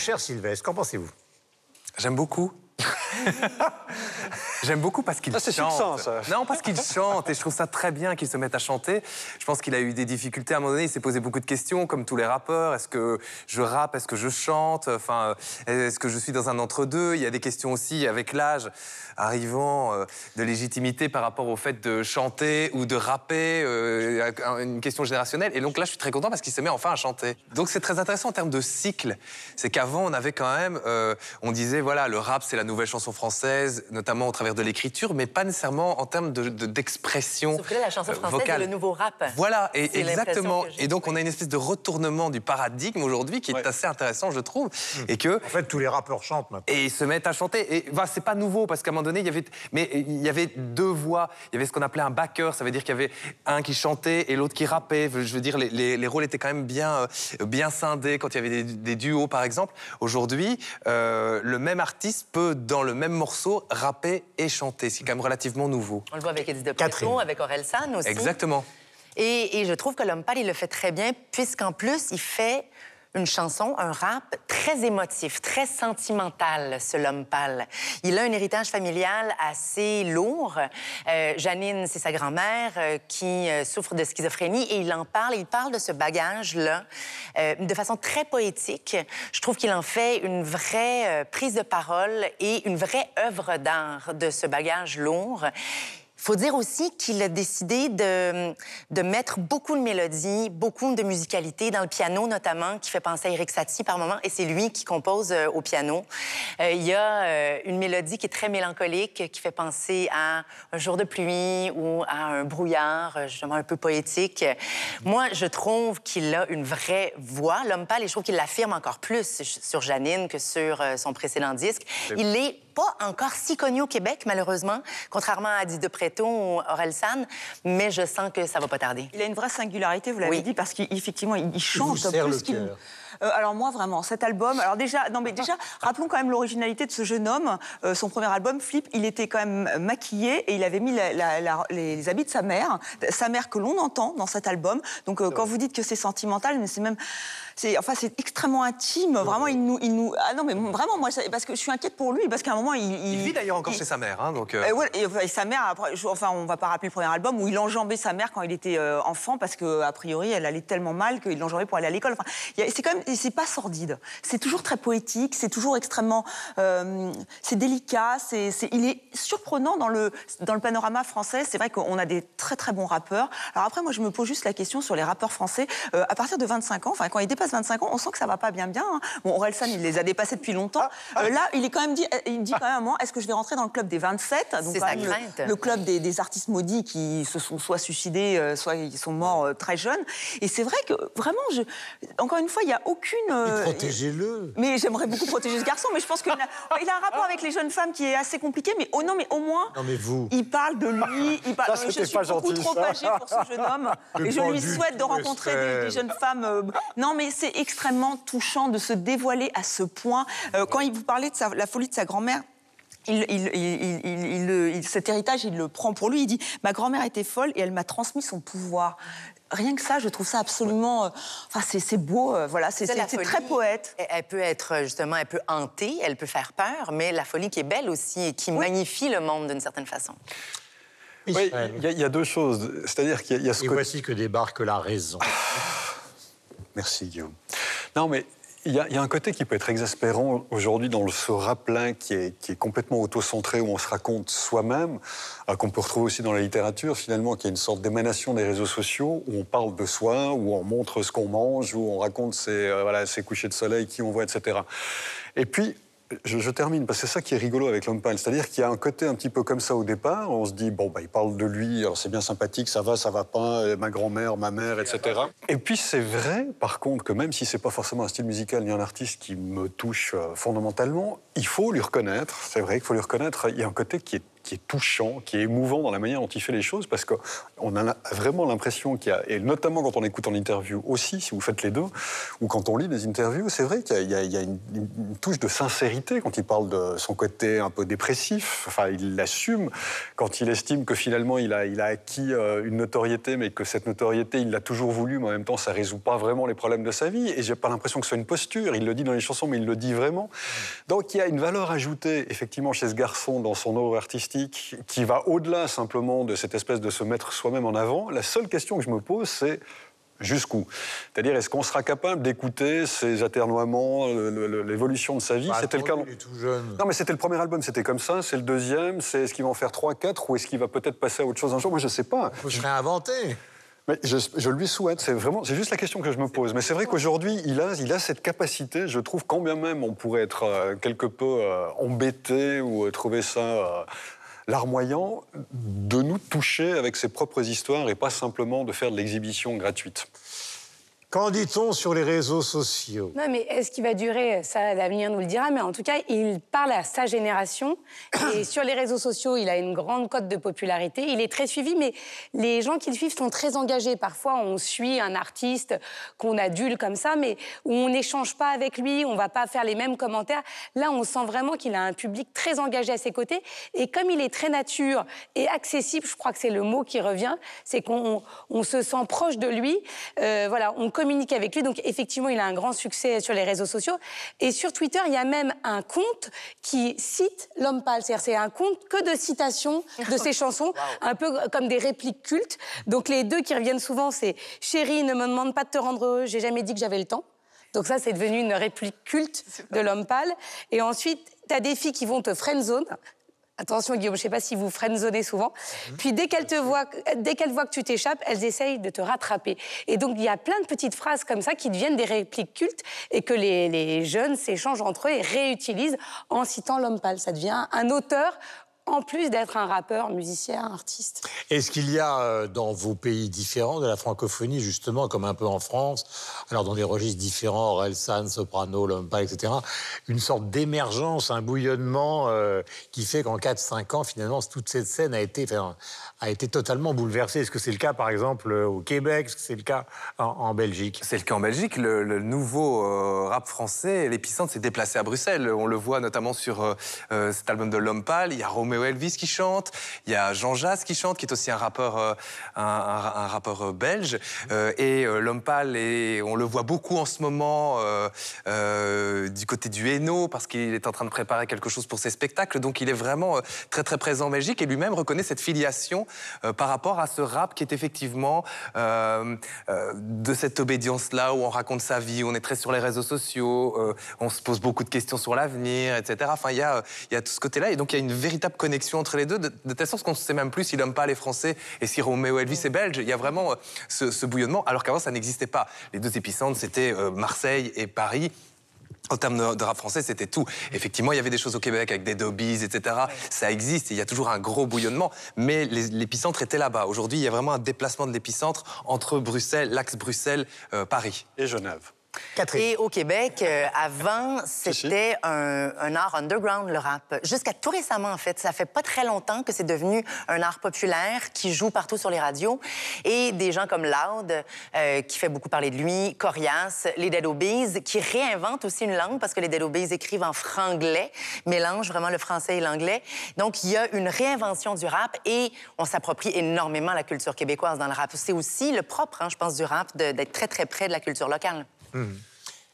Cher Sylvestre, qu'en pensez-vous? J'aime beaucoup. J'aime beaucoup parce qu'il Ah, chante. ça. Non, parce qu'il chante et je trouve ça très bien qu'il se mette à chanter. Je pense qu'il a eu des difficultés à un moment donné. Il s'est posé beaucoup de questions, comme tous les rappeurs. Est-ce que je rappe? Est-ce que je chante? Enfin, est-ce que je suis dans un entre-deux? Il y a des questions aussi avec l'âge arrivant euh, de légitimité par rapport au fait de chanter ou de rapper, euh, une question générationnelle. Et donc là, je suis très content parce qu'il se met enfin à chanter. Donc c'est très intéressant en termes de cycle. C'est qu'avant, on avait quand même, euh, on disait voilà, le rap c'est la nouvelle chanson française, notamment au travers de l'écriture, mais pas nécessairement en termes de- de- d'expression. Sauf que là, la chanson euh, française, vocale. le nouveau rap. Voilà, et exactement. Et donc, on a une espèce de retournement du paradigme aujourd'hui qui est Ouais. assez intéressant, je trouve. Et que En fait, tous les rappeurs chantent maintenant. et ils se mettent à chanter. Et bah, c'est pas nouveau parce qu'à un moment donné, il y avait, mais il y avait deux voix. Il y avait ce qu'on appelait un backer, ça veut dire qu'il y avait un qui chantait et l'autre qui rappait. Je veux dire, les, les- les rôles étaient quand même bien, euh, bien scindés quand il y avait des, des duos, par exemple. Aujourd'hui, euh, le même artiste peut, dans le même morceau, rapper et chanter. C'est quand même relativement nouveau. On le voit avec Eddie de. Preto, avec Aurel San aussi. Exactement. Et, et je trouve que l'homme pâle, il le fait très bien, puisqu'en plus, il fait une chanson, un rap très émotif, très sentimental, ce l'homme pâle. Il a un héritage familial assez lourd. Euh, Janine, c'est sa grand-mère euh, qui euh, souffre de schizophrénie et il en parle. Il parle de ce bagage-là de façon très poétique. Je trouve qu'il en fait une vraie prise de parole et une vraie œuvre d'art de ce bagage lourd. Il faut dire aussi qu'il a décidé de, de mettre beaucoup de mélodies, beaucoup de musicalité dans le piano notamment, qui fait penser à Eric Satie par moment, et c'est lui qui compose euh, au piano. Euh, il y a euh, une mélodie qui est très mélancolique, qui fait penser à un jour de pluie ou à un brouillard, justement un peu poétique. Moi, je trouve qu'il a une vraie voix, l'homme pâle, et je trouve qu'il l'affirme encore plus sur Janine que sur son précédent disque. Il est pas encore si connu au Québec, malheureusement, contrairement à Eddie de Preto, Ou Orelsan, mais je sens que ça va pas tarder. Il a une vraie singularité, vous l'avez Oui. dit, parce qu'effectivement, il, il vous serre plus le cœur. Euh, alors moi vraiment cet album alors déjà non mais déjà rappelons quand même l'originalité de ce jeune homme. Euh, son premier album Flip il était quand même maquillé et il avait mis la- la- la- les, les habits de sa mère sa mère que l'on entend dans cet album. Donc euh, quand vous dites que c'est sentimental mais c'est même c'est enfin c'est extrêmement intime. Vraiment il nous il nous ah non mais vraiment moi parce que je suis inquiète pour lui parce qu'à un moment il Il vit d'ailleurs encore il- chez sa mère, hein, donc. euh, et, ouais, et, et sa mère, après, je- enfin, on va pas rappeler le premier album où il enjambait sa mère quand il était euh, enfant parce que a priori, elle allait tellement mal qu'il l'enjambait pour aller à l'école. Enfin, a- c'est quand même, et c'est pas sordide. C'est toujours très poétique, c'est toujours extrêmement, euh, c'est délicat. C'est, il est surprenant dans le dans le panorama français. C'est vrai qu'on a des très très bons rappeurs. Alors après, moi, je me pose juste la question sur les rappeurs français. Euh, à partir de 25 ans, enfin, quand ils dépassent 25 ans, on sent que ça va pas bien bien. hein. Bon, Orelsan, il les a dépassés depuis longtemps. Euh, là, il est quand même dit, il dit quand même à un moment, est-ce que je vais rentrer dans le club des 27 Donc, quand même, le- le club des, des artistes maudits qui se sont soit suicidés, soit ils sont morts très jeunes. Et c'est vrai que vraiment, je, encore une fois, il n'y a aucune. euh, Protégez-le. mais j'aimerais beaucoup protéger ce garçon, mais je pense qu'il a, il a un rapport avec les jeunes femmes qui est assez compliqué. Mais oh non, mais au moins, Non, mais vous. il parle de lui. Il parle. Ça, je suis pas beaucoup gentil, trop ça. âgée pour ce jeune homme, Le et je lui souhaite de rencontrer des, jeunes femmes. euh, Non, mais c'est extrêmement touchant de se dévoiler à ce point. Euh, quand il vous parlait de sa- la folie de sa grand-mère. Il, il- cet héritage, il le prend pour lui. Il dit Ma grand-mère était folle et elle m'a transmis son pouvoir. Rien que ça, je trouve ça absolument. euh, Enfin, c'est c'est beau, euh, voilà, c'est très poète. Elle, elle peut être euh, justement, elle peut hanter, elle peut faire peur, mais la folie qui est belle aussi et qui magnifie le monde d'une certaine façon. Oui, il y, a- il y a deux choses. C'est-à-dire qu'il y a- il y a ce Et côté. voici que débarque la raison. Merci Guillaume. Non, mais il y, a, un côté qui peut être exaspérant aujourd'hui dans ce rappelin qui est, qui est complètement auto-centré, où on se raconte soi-même, euh, qu'on peut retrouver aussi dans la littérature, finalement, qui est une sorte d'émanation des réseaux sociaux, où on parle de soi, où on montre ce qu'on mange, où on raconte ses, euh, ses couchers de soleil, qui on voit, etc. Et puis, je, termine, parce que c'est ça qui est rigolo avec l'homme pâle. C'est-à-dire qu'il y a un côté un petit peu comme ça au départ. On se dit, bon, bah, il parle de lui, alors c'est bien sympathique, ça va, ça va pas, ma grand-mère, ma mère, etc. Et puis c'est vrai, par contre, que même si c'est pas forcément un style musical ni un artiste qui me touche euh, fondamentalement, il faut lui reconnaître, c'est vrai qu'il faut lui reconnaître, il y a un côté qui est touchant, qui est émouvant dans la manière dont il fait les choses, parce qu'on a vraiment l'impression qu'il y a, et notamment quand on écoute en interview aussi, si vous faites les deux, ou quand on lit des interviews, c'est vrai qu'il y a, une, touche de sincérité quand il parle de son côté un peu dépressif, enfin il l'assume, quand il estime que finalement il a, acquis euh, une notoriété, mais que cette notoriété, il l'a toujours voulu, mais en même temps ça résout pas vraiment les problèmes de sa vie, et j'ai pas l'impression que ce soit une posture, il le dit dans les chansons, mais il le dit vraiment. Donc il y a une valeur ajoutée, effectivement, chez ce garçon dans son œuvre artistique qui va au-delà simplement de cette espèce de se mettre soi-même en avant. La seule question que je me pose, c'est jusqu'où? C'est-à-dire, est-ce qu'on sera capable d'écouter ces aternoiements, l'évolution de sa vie? Bah, C'était le cas. attendez, il est tout jeune. Non, mais c'était le premier album, c'était comme ça. C'est le deuxième. C'est est-ce qu'il va en faire trois, quatre, ou est-ce qu'il va peut-être passer à autre chose un jour? Moi, je sais pas. Faut se réinventer. Mais je, je lui souhaite, c'est vraiment, c'est juste la question que je me pose. Mais c'est vrai qu'aujourd'hui, il a, il a cette capacité, je trouve, quand bien même on pourrait être euh, quelque peu euh, embêté ou euh, trouver ça euh, larmoyant, de nous toucher avec ses propres histoires et pas simplement de faire de l'exhibition gratuite. Qu'en dit-on sur les réseaux sociaux? Non, mais est-ce qu'il va durer? Ça, l'avenir nous le dira. Mais en tout cas, il parle à sa génération. Et sur les réseaux sociaux, il a une grande cote de popularité. Il est très suivi, mais les gens qui le suivent sont très engagés. Parfois, on suit un artiste qu'on adule comme ça, mais où on n'échange pas avec lui, on va pas faire les mêmes commentaires. Là, on sent vraiment qu'il a un public très engagé à ses côtés. Et comme il est très nature et accessible, je crois que c'est le mot qui revient, c'est qu'on on se sent proche de lui. Euh, voilà, on communique avec lui. Donc, effectivement, il a un grand succès sur les réseaux sociaux. Et sur Twitter, il y a même un compte qui cite l'homme pâle. C'est-à-dire, c'est un compte que de citations de ses chansons, un peu comme des répliques cultes. Donc, les deux qui reviennent souvent, c'est Chérie, ne me demande pas de te rendre heureux, j'ai jamais dit que j'avais le temps. Donc, ça, c'est devenu une réplique culte de l'homme pâle. Et ensuite, tu as des filles qui vont te friendzone. Attention Guillaume, je ne sais pas si vous friendzonez souvent. Puis dès qu'elles te voient, dès qu'elles voient que tu t'échappes, elles essayent de te rattraper. Et donc il y a plein de petites phrases comme ça qui deviennent des répliques cultes et que les, les jeunes s'échangent entre eux et réutilisent en citant l'homme pâle. Ça devient un auteur en plus d'être un rappeur, musicien, artiste. Est-ce qu'il y a euh, dans vos pays différents de la francophonie, justement, comme un peu en France, alors dans des registres différents, Orelsan, Soprano, Lompa, etc., une sorte d'émergence, un bouillonnement euh, qui fait qu'en 4-5 ans, finalement, toute cette scène a été, a été totalement bouleversée Est-ce que c'est le cas, par exemple, au Québec? Est-ce que c'est le cas en, Belgique? C'est le cas en Belgique. Le, nouveau euh, rap français, l'épicentre s'est déplacé à Bruxelles. On le voit notamment sur euh, euh, cet album de Lompal. Il y a Romeo Elvis qui chante, il y a Jean Jass qui chante, qui est aussi un rappeur, euh, un, rappeur euh, belge. Euh, et euh, Lompal, est- on le voit beaucoup en ce moment euh, euh, du côté du Hainaut, parce qu'il est en train de préparer quelque chose pour ses spectacles. Donc il est vraiment euh, très très présent en Belgique et lui-même reconnaît cette filiation euh, par rapport à ce rap qui est effectivement euh, euh, de cette obédience-là où on raconte sa vie, on est très sur les réseaux sociaux, on se pose beaucoup de questions sur l'avenir, etc. Enfin, il y a, tout ce côté-là et donc il y a une véritable connexion entre les deux, de, de telle sorte qu'on ne sait même plus s'il n'aime pas les Français et si Roméo Elvis est belge. Il y a vraiment ce, ce bouillonnement, alors qu'avant ça n'existait pas. Les deux épicentres, c'était Marseille et Paris. En termes de, de rap français, c'était tout. Effectivement, il y avait des choses au Québec avec des Dobbies, etc. Ça existe, et il y a toujours un gros bouillonnement, mais l'épicentre était là-bas. Aujourd'hui, il y a vraiment un déplacement de l'épicentre entre Bruxelles, l'axe Bruxelles-Paris. Et Genève. Catherine. Et au Québec, euh, avant, c'était un, un art underground, le rap. Jusqu'à tout récemment, en fait. Ça fait pas très longtemps que c'est devenu un art populaire qui joue partout sur les radios. Et des gens comme Loud, euh, qui fait beaucoup parler de lui, Corias, les Dead Obeez, qui réinventent aussi une langue parce que les Dead Obeez écrivent en franglais, mélangent vraiment le français et l'anglais. Donc, il y a une réinvention du rap et on s'approprie énormément la culture québécoise dans le rap. C'est aussi le propre, hein, je pense, du rap, d'être très, très près de la culture locale. Mm.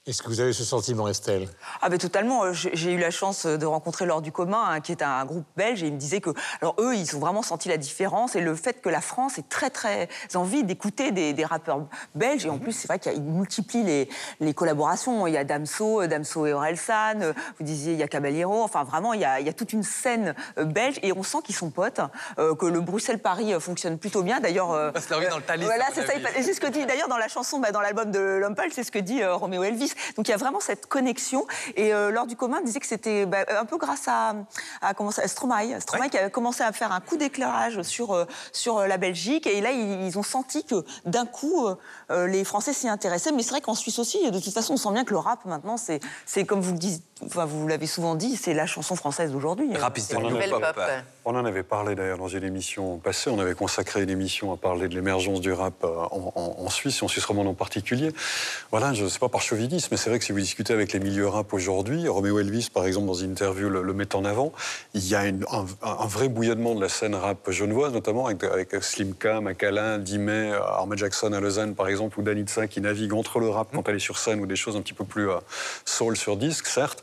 Est-ce que vous avez ce sentiment, Estelle? Ah ben totalement. Euh, J'ai eu la chance de rencontrer l'Or du commun, hein, qui est un groupe belge, et ils me disaient que, alors eux, ils ont vraiment senti la différence et le fait que la France ait très très envie d'écouter des, des rappeurs belges. Et en plus, c'est vrai qu'ils multiplient les, les collaborations. Il y a Damso, euh, Damso et Orelsan. euh, Vous disiez il y a Caballero. Enfin vraiment, il y a, il y a toute une scène euh, belge et on sent qu'ils sont potes, euh, que le Bruxelles-Paris euh, fonctionne plutôt bien. D'ailleurs, euh, passe leur vie dans le Thalys, Voilà, c'est ça. c'est ce que dit d'ailleurs dans la chanson, bah, dans l'album de Lompal, c'est ce que dit euh, Roméo Elvis. Donc il y a vraiment cette connexion. Et euh, lors du commun disait que c'était bah, un peu grâce à, à, comment ça, Stromae. Stromae qui a commencé à faire un coup d'éclairage sur, euh, sur euh, la Belgique. Et là, ils, ils ont senti que d'un coup, euh, euh, les Français s'y intéressaient. Mais c'est vrai qu'en Suisse aussi, de toute façon, on sent bien que le rap maintenant, c'est c'est comme vous le dites, enfin, vous l'avez souvent dit, c'est la chanson française d'aujourd'hui. Rap is the C'est new une nouvelle pop. pop. On en avait parlé d'ailleurs dans une émission passée. On avait consacré une émission à parler de l'émergence du rap euh, en, en- en Suisse et en Suisse romande en particulier. Voilà, je ne sais pas par chauvinisme, mais c'est vrai que si vous discutez avec les milieux rap aujourd'hui, Roméo Elvis, par exemple, dans une interview le, le met en avant, il y a une- un, un vrai bouillonnement de la scène rap genevoise, notamment avec, avec Slimka, Macalin, Dimet, Armand Jackson à Lausanne, par exemple, ou Danitza qui navigue entre le rap quand elle est sur scène ou des choses un petit peu plus euh, soul sur disque, certes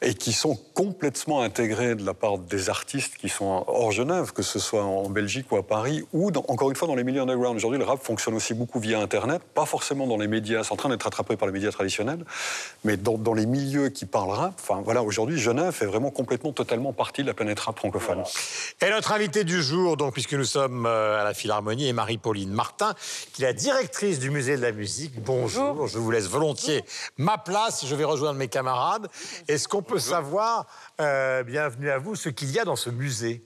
et qui sont complètement intégrés de la part des artistes qui sont hors Genève, que ce soit en Belgique ou à Paris, ou dans- encore une fois dans les milieux underground. Aujourd'hui, le rap fonctionne aussi beaucoup via Internet, pas forcément dans les médias, c'est en train d'être rattrapé par les médias traditionnels, mais dans, dans les milieux qui parlent rap. Enfin voilà, aujourd'hui, Genève fait vraiment complètement, totalement partie de la planète rap francophone. Et notre invitée du jour, donc, puisque nous sommes euh, à la Philharmonie, est Marie-Pauline Martin, qui est la directrice du musée de la musique. Bonjour, je vous laisse volontiers ma place, je vais rejoindre mes camarades. Est-ce qu'on peut savoir, euh, bienvenue à vous, ce qu'il y a dans ce musée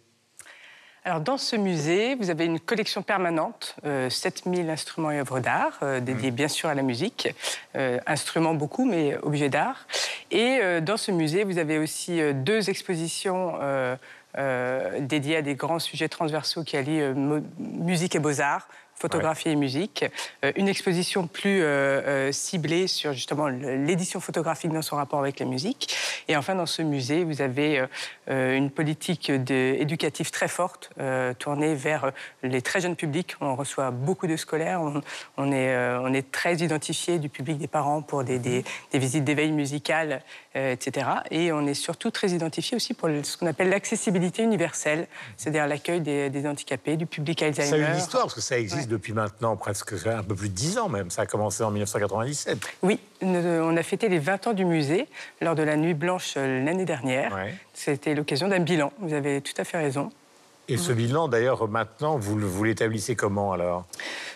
Alors, dans ce musée, vous avez une collection permanente, euh, 7000 instruments et œuvres d'art, euh, dédiés bien sûr à la musique. Euh, instruments beaucoup, mais objets d'art. Et euh, dans ce musée, vous avez aussi euh, deux expositions euh, euh, dédiées à des grands sujets transversaux qui allient euh, musique et beaux-arts, photographie et musique. Euh, une exposition plus euh, euh, ciblée sur justement l'édition photographique dans son rapport avec la musique. Et enfin, dans ce musée, vous avez une politique de- éducative très forte tournée vers les très jeunes publics. On reçoit beaucoup de scolaires. On, on est, on est très identifié du public des parents pour des, des- des visites d'éveil musical, etc. Et on est surtout très identifié aussi pour ce qu'on appelle l'accessibilité universelle, c'est-à-dire l'accueil des, des handicapés, du public Alzheimer. Ça a une histoire, parce que ça existe depuis maintenant presque un peu plus de 10 ans même. Ça a commencé en 1997. Oui, on a fêté les 20 ans du musée lors de la Nuit Blanche euh, l'année dernière. Ouais. C'était l'occasion d'un bilan. Vous avez tout à fait raison. Et ce bilan, d'ailleurs, maintenant, vous, vous l'établissez comment alors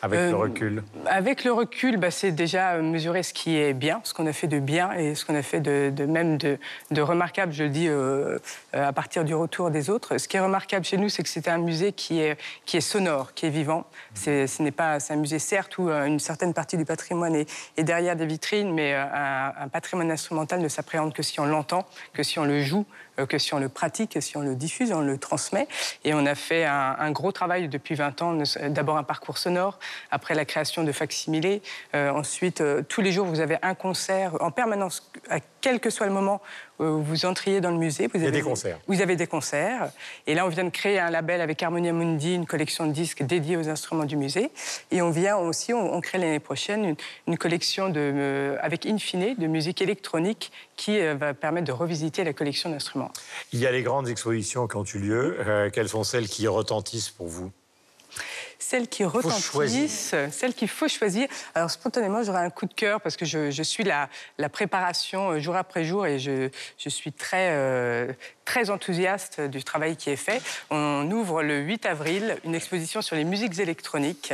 Avec Euh, le recul Avec le recul, bah, c'est déjà euh, mesurer ce qui est bien, ce qu'on a fait de bien et ce qu'on a fait de, de même de, de remarquable, je le dis euh, euh, à partir du retour des autres. Ce qui est remarquable chez nous, c'est que c'est un musée qui est, qui est sonore, qui est vivant. C'est, ce n'est pas, c'est un musée, certes, où euh, une certaine partie du patrimoine est, est derrière des vitrines, mais euh, un, un patrimoine instrumental ne s'appréhende que si on l'entend, que si on le joue, euh, que si on le pratique, que si on le diffuse, on le transmet. Et on a fait un, gros travail depuis 20 ans, d'abord un parcours sonore, après la création de facsimilés. Euh, ensuite, euh, tous les jours, vous avez un concert en permanence, à quel que soit le moment vous entriez dans le musée. Vous Il y a avez des concerts. Vous avez des concerts. Et là, on vient de créer un label avec Harmonia Mundi, une collection de disques dédiés aux instruments du musée. Et on vient aussi, on, on crée l'année prochaine une, une collection de, euh, avec Infine de musique électronique qui euh, va permettre de revisiter la collection d'instruments. Il y a les grandes expositions qui ont eu lieu. Euh, quelles sont celles qui retentissent pour vous? Celles qui retentissent, celles qu'il faut choisir. Alors spontanément, j'aurais un coup de cœur parce que je, je suis la, la préparation euh, jour après jour et je, je suis très, euh, très enthousiaste du travail qui est fait. On ouvre le 8 avril une exposition sur les musiques électroniques.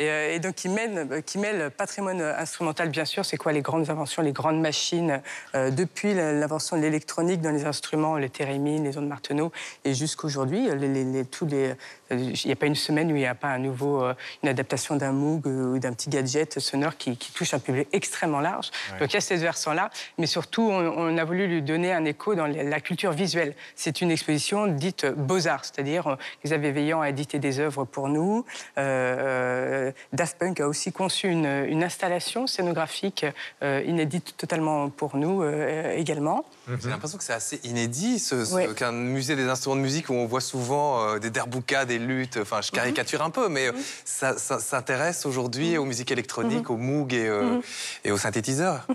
Et, euh, et donc qui, mène, qui mêle patrimoine instrumental, bien sûr, c'est quoi les grandes inventions, les grandes machines, euh, depuis l'invention de l'électronique dans les instruments, les thérémines, les ondes Martenot, et jusqu'aujourd'hui, les, les- les- tous les, euh, il n'y a pas une semaine où il n'y a pas un nouveau, euh, une adaptation d'un Moog euh, ou d'un petit gadget sonore qui, qui touche un public extrêmement large. Donc il y a cette versant-là, mais surtout, on, on a voulu lui donner un écho dans la culture visuelle. C'est une exposition dite beaux-arts, c'est-à-dire euh, Xavier Veillant a édité des œuvres pour nous. Euh, Daft Punk a aussi conçu une, une installation scénographique euh, inédite totalement pour nous euh, également. J'ai l'impression que c'est assez inédit, ce, ce- Ouais. qu'un musée des instruments de musique où on voit souvent euh, des derboukas, des luttes. Enfin, je caricature un peu, mais euh, ça, ça s'intéresse aujourd'hui aux musiques électroniques, aux Moog et, euh, et aux synthétiseurs.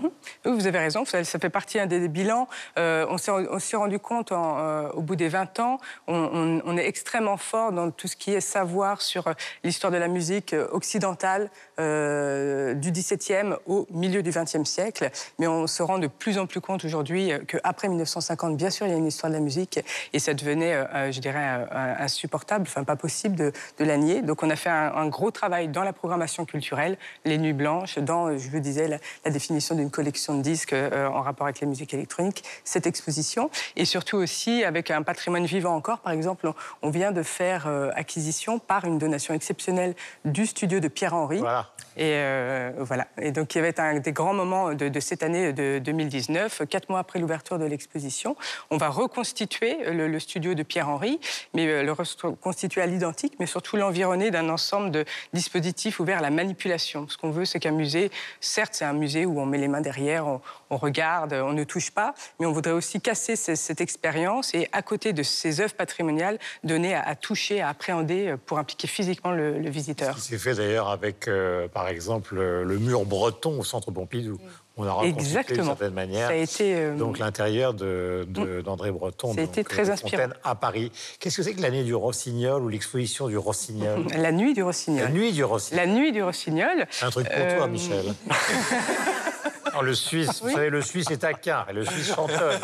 Oui, vous avez raison, ça, ça fait partie des, des bilans. Euh, on s'est on s'est rendu compte en, euh, au bout des 20 ans, on, on- on est extrêmement fort dans tout ce qui est savoir sur euh, l'histoire de la musique euh, occidentale euh, du XVIIe au milieu du XXe siècle. Mais on se rend de plus en plus compte aujourd'hui euh, qu'après 1950, bien sûr, il y a une histoire de la musique et ça devenait, euh, euh, je dirais, insupportable, enfin pas possible de, de la nier. Donc on a fait un, gros travail dans la programmation culturelle, les Nuits Blanches, dans, je vous disais, la, définition d'une collection de disques en rapport avec la musique électronique, cette exposition, et surtout aussi avec un patrimoine vivant encore. Par exemple, on, on vient de faire acquisition par une donation exceptionnelle du studio de Pierre-Henri. Voilà. Et euh, voilà. Et donc, il va être un des grands moments de, de cette année de 2019, quatre mois après l'ouverture de l'exposition. On va reconstituer le, le studio de Pierre-Henri, mais euh, le reconstituer à l'identique, mais surtout l'environner d'un ensemble de dispositifs ouverts à la manipulation. Ce qu'on veut, c'est qu'un musée, certes, c'est un musée où on met les mains derrière, on, on regarde, on ne touche pas, mais on voudrait aussi casser ce- cette expérience et, à côté de ces œuvres patrimoniales, donner à, à toucher, à appréhender euh, pour impliquer physiquement le, le visiteur. C'est fait d'ailleurs avec, euh, par exemple, euh, le mur breton au centre Pompidou. On a reconstitué d'une certaine manière. Ça a été, euh, Donc l'intérieur de- de- d'André Breton. Ça a donc, été très inspirant. À Paris. Qu'est-ce que c'est que l'année du Rossignol ou l'exposition du Rossignol La nuit du Rossignol. La nuit du Rossignol. La nuit du Rossignol. C'est un truc pour toi, Michel. Non, le Suisse, vous savez, le Suisse est taquin, et le Suisse chantonne.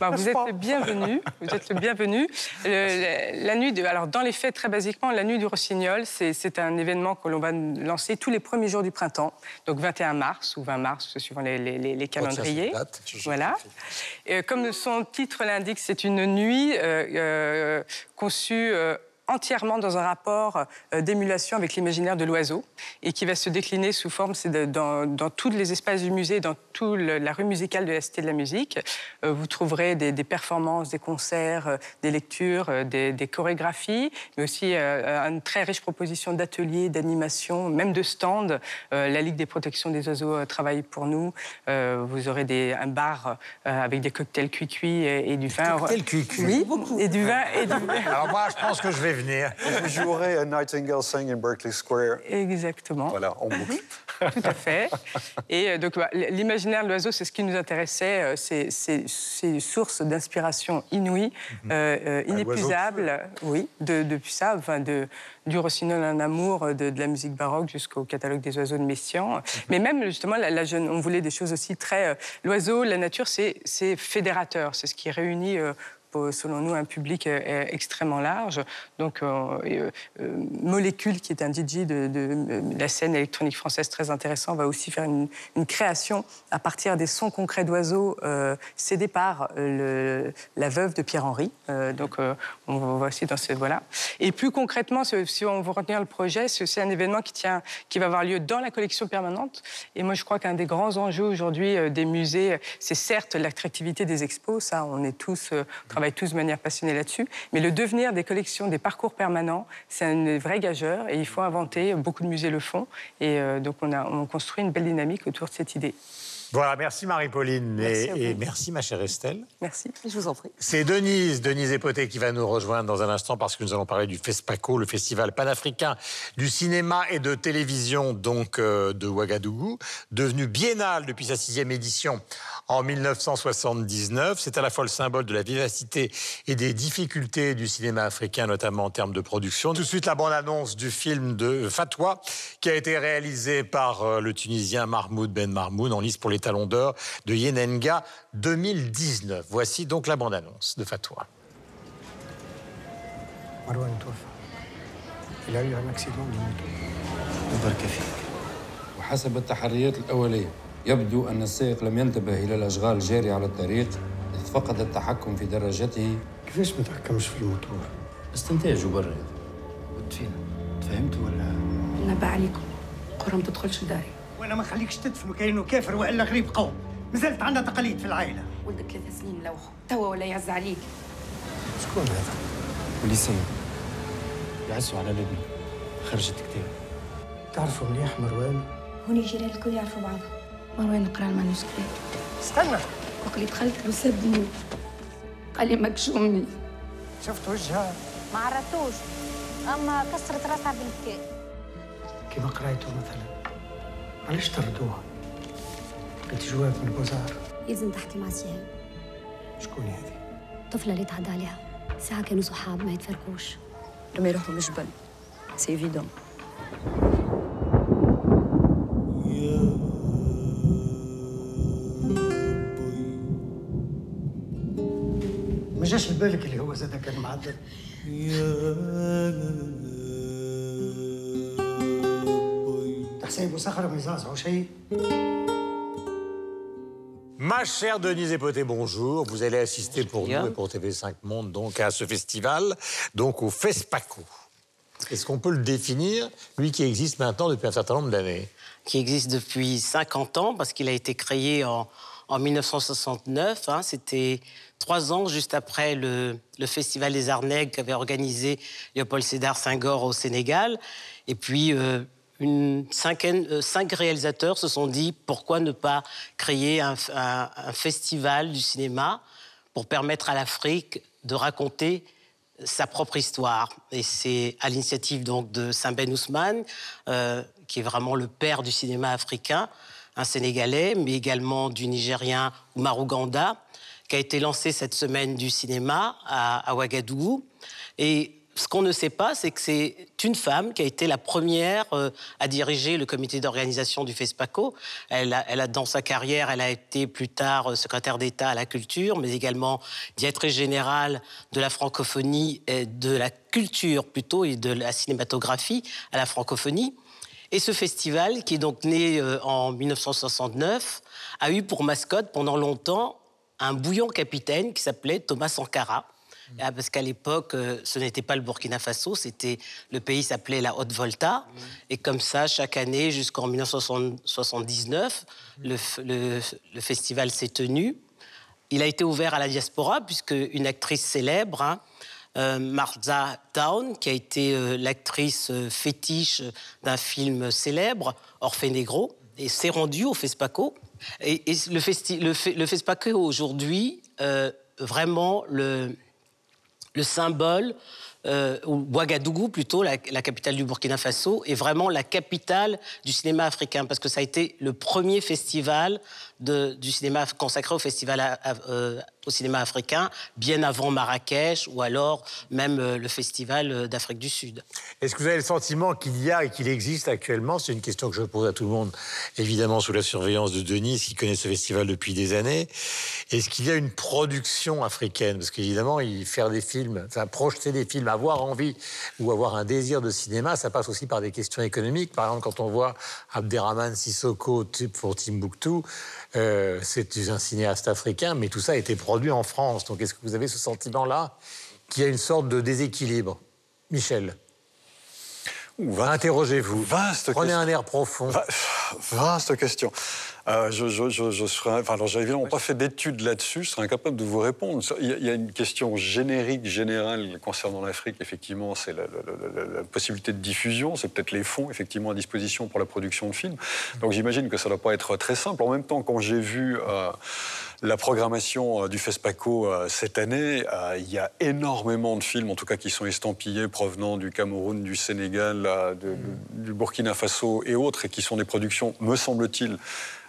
Bah, vous êtes le bienvenu. Vous êtes le bienvenu. Le- la, la nuit, de, alors dans les faits, très basiquement, la nuit du Rossignol, c'est un événement que l'on va lancer tous les premiers jours du printemps, donc 21 mars ou 20 mars, suivant les, les- les- les calendriers. Oh, date, Voilà. Et comme son titre l'indique, c'est une nuit euh, euh, conçue. euh, entièrement dans un rapport euh, d'émulation avec l'imaginaire de l'oiseau et qui va se décliner sous forme de- dans, dans tous les espaces du musée, dans toute la rue musicale de la Cité de la Musique. Euh, vous trouverez des, des performances, des concerts, euh, des lectures, des, des chorégraphies, mais aussi une très riche proposition d'ateliers, d'animations, même de stands. La Ligue des protections des oiseaux travaille pour nous. Vous aurez des, un bar avec des cocktails cuits-cuits et, et du vin. cocktails cuits-cuits. Oui, et du vin et du Alors moi, je pense que je vais venir. Vous jouerez à Nightingale Sing in Berkeley Square. Exactement. Voilà, en boucle. Tout à fait. Et euh, donc, bah, l'imaginaire de l'oiseau, c'est ce qui nous intéressait. euh, C'est c'est- c'est une source d'inspiration inouïe, Mhm. euh, euh, inépuisable. Oui, de- depuis ça, enfin, de, du Rossignol, un amour, de, de la musique baroque jusqu'au catalogue des oiseaux de Messiaen. Mhm. Mais même, justement, la, la jeune, on voulait des choses aussi très. euh, L'oiseau, la nature, c'est c'est fédérateur. C'est ce qui réunit. euh, selon nous, un public euh, extrêmement large. Donc, euh, Molécule, qui est un DJ de, la scène électronique française très intéressant, va aussi faire une, création à partir des sons concrets d'oiseaux cédés par la veuve de Pierre-Henri. donc, on va aussi dans ce voilà. Et plus concrètement, si on veut retenir le projet, c'est un événement qui tient, qui va avoir lieu dans la collection permanente. Et moi, je crois qu'un des grands enjeux aujourd'hui des musées, c'est certes l'attractivité des expos, ça, on est tous, euh, travaille tous de manière passionnée là-dessus. Mais le devenir des collections, des parcours permanents, c'est un vrai gageur et il faut inventer. Beaucoup de musées le font. Et euh, donc, on a on construit une belle dynamique autour de cette idée. Voilà, merci Marie-Pauline et, merci ma chère Estelle. Merci, je vous en prie. C'est Denise, Denise Epoté qui va nous rejoindre dans un instant parce que nous allons parler du FESPACO, le festival panafricain du cinéma et de télévision donc euh, de Ouagadougou, devenu biennal depuis sa sixième édition en 1979. C'est à la fois le symbole de la vivacité et des difficultés du cinéma africain, notamment en termes de production. Tout de suite, la bande-annonce du film de Fatwa qui a été réalisé par euh, le Tunisien Mahmoud Ben Marmoun en lice pour les Talon d'Or de Yenenga 2019. Voici donc la bande-annonce de Fatwa. مروان توفى في عن اكسيدون لموته يبارك فيك وحسب التحريات الأولية يبدو أن السائق لم ينتبه إلى الأشغال الجارية على الطريق إذ فقد التحكم في دراجته كيفاش ما تحكمش في الموتور؟ استنتاج وبرد فينا تفهمتوا ولا؟ نبع عليكم قرى ما تدخلش داري وأنا ما خليكش تدفن كاينة كافر وإلا غريب قوم. مازالت عندنا تقاليد في العائلة. ولدك ثلاث سنين ملوحه توا ولا يعز عليك. شكون هذا؟ وليسان يعزوا على لبنى. خرجت كتاب تعرفوا مليح مروان؟ هوني الجيران الكل يعرفوا بعضهم مروان قرا المانوسكريت استنى. وقت اللي دخلت له سبني. قال لي مكشومني. شفت وجهها؟ ما عرفتوش. أما كسرت راسها بالكاء. كيما قرايته مثلا. علاش طردوها؟ لقيت جواب من البازار لازم تحكي مع سهام شكون هذه؟ الطفلة اللي تعدى عليها. ساعة كانوا صحاب ما يتفرقوش. لما يروحوا للجبل سي ايفيدون ما جاش بالك اللي هو زاد كان معدل. Ma chère Denise Epoté, bonjour. Vous allez assister pour nous et pour TV5 Monde donc à ce festival, donc au FESPACO. Est-ce qu'on peut le définir, lui qui existe maintenant depuis un certain nombre d'années? Qui existe depuis 50 ans, parce qu'il a été créé en, 1969. Hein. C'était trois ans juste après le, Festival des Arts Nègres qu'avait organisé Léopold Sédar Senghor au Sénégal. Et puis, euh, euh, cinq réalisateurs se sont dit pourquoi ne pas créer un, festival du cinéma pour permettre à l'Afrique de raconter sa propre histoire. Et c'est à l'initiative donc de Saint-Ben Ousmane, euh, qui est vraiment le père du cinéma africain, un Sénégalais, mais également du Nigérien Oumar Ouganda, qui a été lancé cette semaine du cinéma à, à Ouagadougou. Et ce qu'on ne sait pas, c'est que c'est une femme qui a été la première euh, à diriger le comité d'organisation du FESPACO. Elle a, dans sa carrière, elle a été plus tard euh, secrétaire d'État à la culture, mais également directrice générale de la francophonie, et de la culture plutôt, et de la cinématographie à la francophonie. Et ce festival, qui est donc né euh, en 1969, a eu pour mascotte pendant longtemps un bouillon capitaine qui s'appelait Thomas Sankara ah, parce qu'à l'époque, euh, ce n'était pas le Burkina Faso, c'était le pays s'appelait la Haute-Volta. Et comme ça, chaque année, jusqu'en 1979, le, festival s'est tenu. Il a été ouvert à la diaspora, puisque une actrice célèbre, hein, euh, Marza Town, qui a été euh, l'actrice fétiche d'un film célèbre, Orphée Negro, et s'est rendue au FESPACO. Et, le, le, FESPACO aujourd'hui, vraiment, le, le symbole, euh, ou Ouagadougou plutôt, la, capitale du Burkina Faso, est vraiment la capitale du cinéma africain, parce que ça a été le premier festival du cinéma consacré au festival euh, au cinéma africain, bien avant Marrakech ou alors même euh, le Festival euh, d'Afrique du Sud. Est-ce que vous avez le sentiment qu'il y a et qu'il existe actuellement, c'est une question que je pose à tout le monde, évidemment sous la surveillance de Denis, qui connaît ce festival depuis des années, est-ce qu'il y a une production africaine? Parce qu'évidemment, faire des films, enfin, projeter des films, avoir envie ou avoir un désir de cinéma, ça passe aussi par des questions économiques. Par exemple, quand on voit Abderrahman Sissoko pour Timbuktu, euh, c'est un cinéaste africain, mais tout ça a été produit en France. Donc est-ce que vous avez ce sentiment-là qu'il y a une sorte de déséquilibre? Michel? Interrogez-vous. Prenez un air profond. vaste question. Euh, je, je, serais, enfin, alors, j'ai évidemment pas fait d'études là-dessus, je serais incapable de vous répondre. Il y, a, une question générique, générale concernant l'Afrique. Effectivement, c'est la, possibilité de diffusion, c'est peut-être les fonds effectivement à disposition pour la production de films. Donc j'imagine que ça ne doit pas être très simple. En même temps, quand j'ai vu euh, la programmation euh, du FESPACO cette année, il y a énormément de films, en tout cas qui sont estampillés, provenant du Cameroun, du Sénégal, du Burkina Faso et autres, et qui sont des productions, me semble-t-il,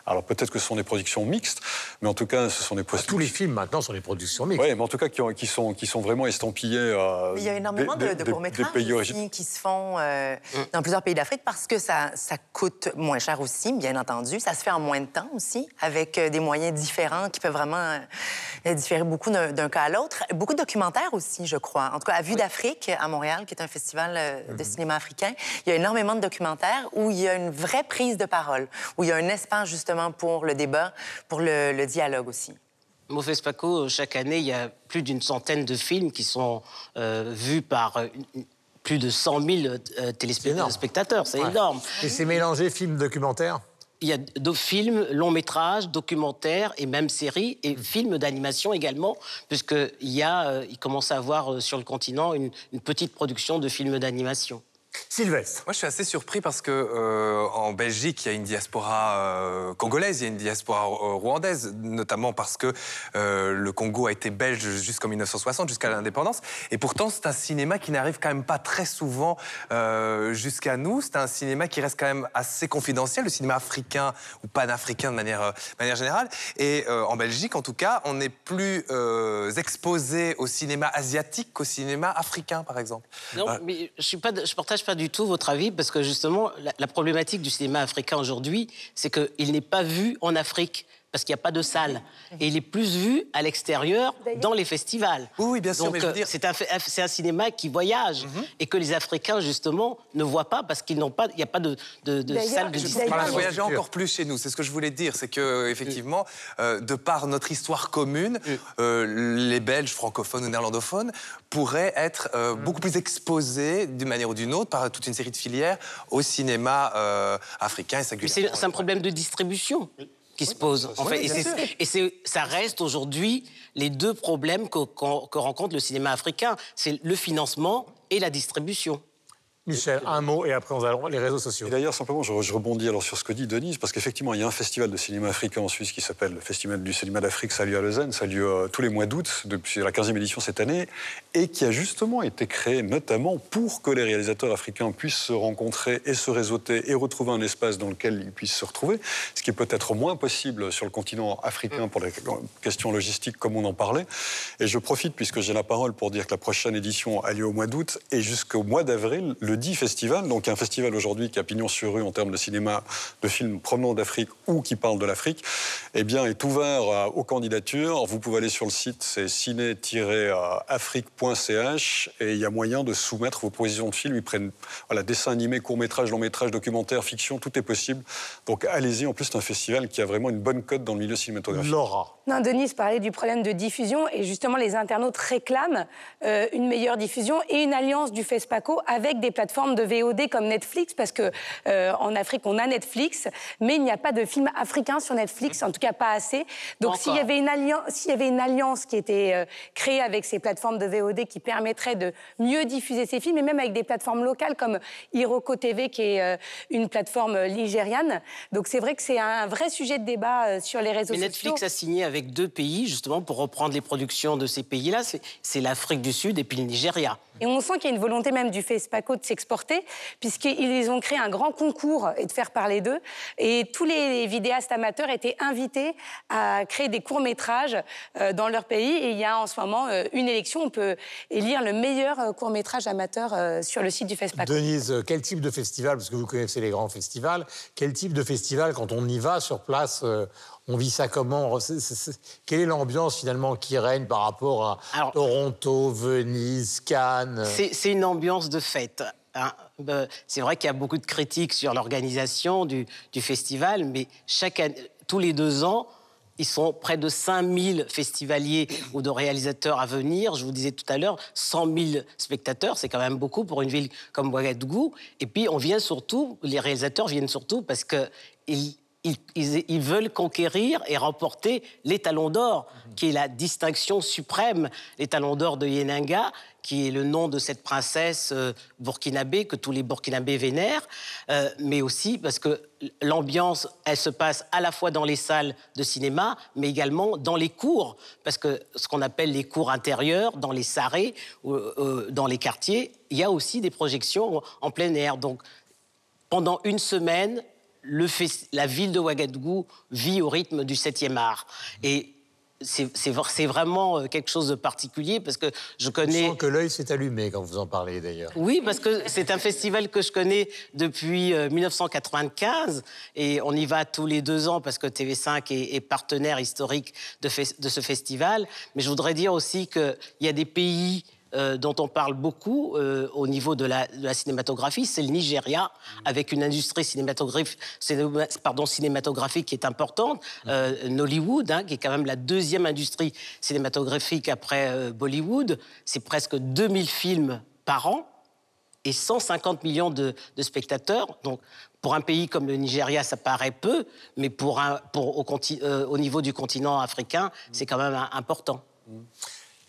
alors peut-être que ce sont des productions mixtes, mais en tout cas, ce sont des productions. Tous les films maintenant sont des productions mixtes. Oui, mais en tout cas, qui, sont, qui sont vraiment estampillés. Euh, il y a énormément de, courts-métrages qui se font euh, mm. dans plusieurs pays d'Afrique parce que ça, ça coûte moins cher aussi, bien entendu. Ça se fait en moins de temps aussi, avec euh, des moyens différents qui peuvent vraiment différer beaucoup d'un cas à l'autre. Beaucoup de documentaires aussi, je crois. En tout cas, à Vue d'Afrique, à Montréal, qui est un festival de mm-hmm. cinéma africain, il y a énormément de documentaires où il y a une vraie prise de parole, où il y a un espace justement pour le débat, pour le, dialogue aussi. Mauvais Paco, chaque année, il y a plus d'une centaine de films qui sont euh, vus par euh, plus de 100 000 euh, téléspectateurs. C'est énorme. Et c'est mélangé films documentaires il y a deux films, longs métrages, documentaires et même séries, et films d'animation également, puisqu'il y a, il commence à avoir sur le continent une petite production de films d'animation. Sylvestre. Moi, je suis assez surpris parce que euh, en Belgique, il y a une diaspora euh, congolaise, il y a une diaspora euh, rwandaise, notamment parce que le Congo a été belge jusqu'en 1960, jusqu'à l'indépendance. Et pourtant, c'est un cinéma qui n'arrive quand même pas très souvent jusqu'à nous. C'est un cinéma qui reste quand même assez confidentiel, le cinéma africain ou panafricain de manière, manière générale. Et en Belgique, en tout cas, on est plus exposé au cinéma asiatique qu'au cinéma africain, par exemple. Non, mais je suis pas, je partage pas du tout votre avis parce que justement, la, problématique du cinéma africain aujourd'hui, c'est qu'il n'est pas vu en Afrique parce qu'il n'y a pas de salle. Et il est plus vu à l'extérieur, dans les festivals. Oui, bien sûr. Donc, euh, c'est un, un, cinéma qui voyage mhm. et que les Africains, justement, ne voient pas parce qu'ils n'ont pas, il n'y a pas de, de, de salle de distribution. On voyager encore plus chez nous. C'est ce que je voulais dire. C'est que, effectivement, euh, de par notre histoire commune, euh, les Belges francophones ou néerlandophones pourraient être mm. beaucoup plus exposés d'une manière ou d'une autre par toute une série de filières au cinéma africain et singulièrement. C'est un problème de distribution qui se pose. En fait, et, ça reste aujourd'hui les deux problèmes que, que rencontre le cinéma africain. C'est le financement et la distribution. Michel, un mot et après on va les réseaux sociaux. D'ailleurs, simplement, je, rebondis alors sur ce que dit Denise, parce qu'effectivement, il y a un festival de cinéma africain en Suisse qui s'appelle le Festival du cinéma d'Afrique, ça a lieu à Lausanne, ça a lieu euh, tous les mois d'août, depuis la 15e édition cette année, et qui a justement été créé notamment pour que les réalisateurs africains puissent se rencontrer et se réseauter et retrouver un espace dans lequel ils puissent se retrouver, ce qui est peut-être moins possible sur le continent africain pour les questions logistiques comme on en parlait. Et je profite, puisque j'ai la parole, pour dire que la prochaine édition a lieu au mois d'août et jusqu'au mois d'avril, le dit festival, donc un festival aujourd'hui qui a pignon sur rue en termes de cinéma, de films provenant d'Afrique ou qui parlent de l'Afrique, eh bien, est ouvert aux candidatures. Vous pouvez aller sur le site, c'est ciné-afrique.ch et il y a moyen de soumettre vos propositions de films. Ils prennent voilà, dessin animé, court métrage, long métrage, documentaire, fiction, tout est possible. Donc allez-y. En plus, c'est un festival qui a vraiment une bonne cote dans le milieu cinématographique. Laura. Non, Denise parlait du problème de diffusion et justement, les internautes réclament euh, une meilleure diffusion et une alliance du FESPACO avec des plateformes de VOD comme Netflix, parce que euh, en Afrique, on a Netflix, mais il n'y a pas de films africains sur Netflix, en tout cas pas assez. Donc s'il y, avait une alliance, s'il y avait une alliance qui était euh, créée avec ces plateformes de VOD qui permettrait de mieux diffuser ces films, et même avec des plateformes locales comme Iroko TV, qui est euh, une plateforme ligériane. Donc c'est vrai que c'est un vrai sujet de débat sur les réseaux mais Netflix a signé avec deux pays, justement, pour reprendre les productions de ces pays-là. C'est l'Afrique du Sud et puis le Nigeria. Et on sent qu'il y a une volonté même du FESPACO de s'exporter, puisqu'ils ont créé un grand concours et de faire parler d'eux. Et tous les vidéastes amateurs étaient invités à créer des courts-métrages euh, dans leur pays. Et il y a en ce moment euh, une élection. On peut élire le meilleur euh, court-métrage amateur sur le site du FESPACO. Denise, quel type de festival, parce que vous connaissez les grands festivals, quel type de festival, quand on y va sur place, on vit ça comment Quelle est l'ambiance finalement qui règne par rapport à Toronto, Venise, Cannes? C'est une ambiance de fête. hein. C'est vrai qu'il y a beaucoup de critiques sur l'organisation du, du festival, mais chaque année, tous les deux ans, ils sont près de 5000 festivaliers ou de réalisateurs à venir. Je vous disais tout à l'heure, 100 000 spectateurs, c'est quand même beaucoup pour une ville comme Ouagadougou. Et puis, on vient surtout, les réalisateurs viennent surtout parce que ils, ils- ils- ils veulent conquérir et remporter les talons d'or, qui est la distinction suprême, les talons d'or de Yenanga, qui est le nom de cette princesse euh, burkinabé que tous les burkinabés vénèrent, euh, mais aussi parce que l'ambiance, elle se passe à la fois dans les salles de cinéma, mais également dans les cours, parce que ce qu'on appelle les cours intérieurs, dans les sarrés, euh, dans les quartiers, il y a aussi des projections en plein air. Donc, pendant une semaine, le la ville de Ouagadougou vit au rythme du 7e art. Et c'est c'est vr- c'est vraiment euh, quelque chose de particulier parce que je Je connais. sens que l'œil s'est allumé quand vous en parlez d'ailleurs. Oui, parce que c'est un festival que je connais depuis euh, 1995 et on y va tous les deux ans parce que TV5 est, est partenaire historique de, de ce festival. Mais je voudrais dire aussi qu'il y a des pays euh, dont on parle beaucoup euh, au niveau de la, de la cinématographie, c'est le Nigeria, avec une industrie cinématographique, cinéma- pardon, cinématographique qui est importante, euh, Nollywood, hein, qui est quand même la deuxième industrie cinématographique après euh, Bollywood. C'est presque 2000 films par an et 150 millions de, de spectateurs. Donc, pour un pays comme le Nigeria, ça paraît peu, mais pour un, pour, au, euh, au niveau du continent africain, c'est quand même important.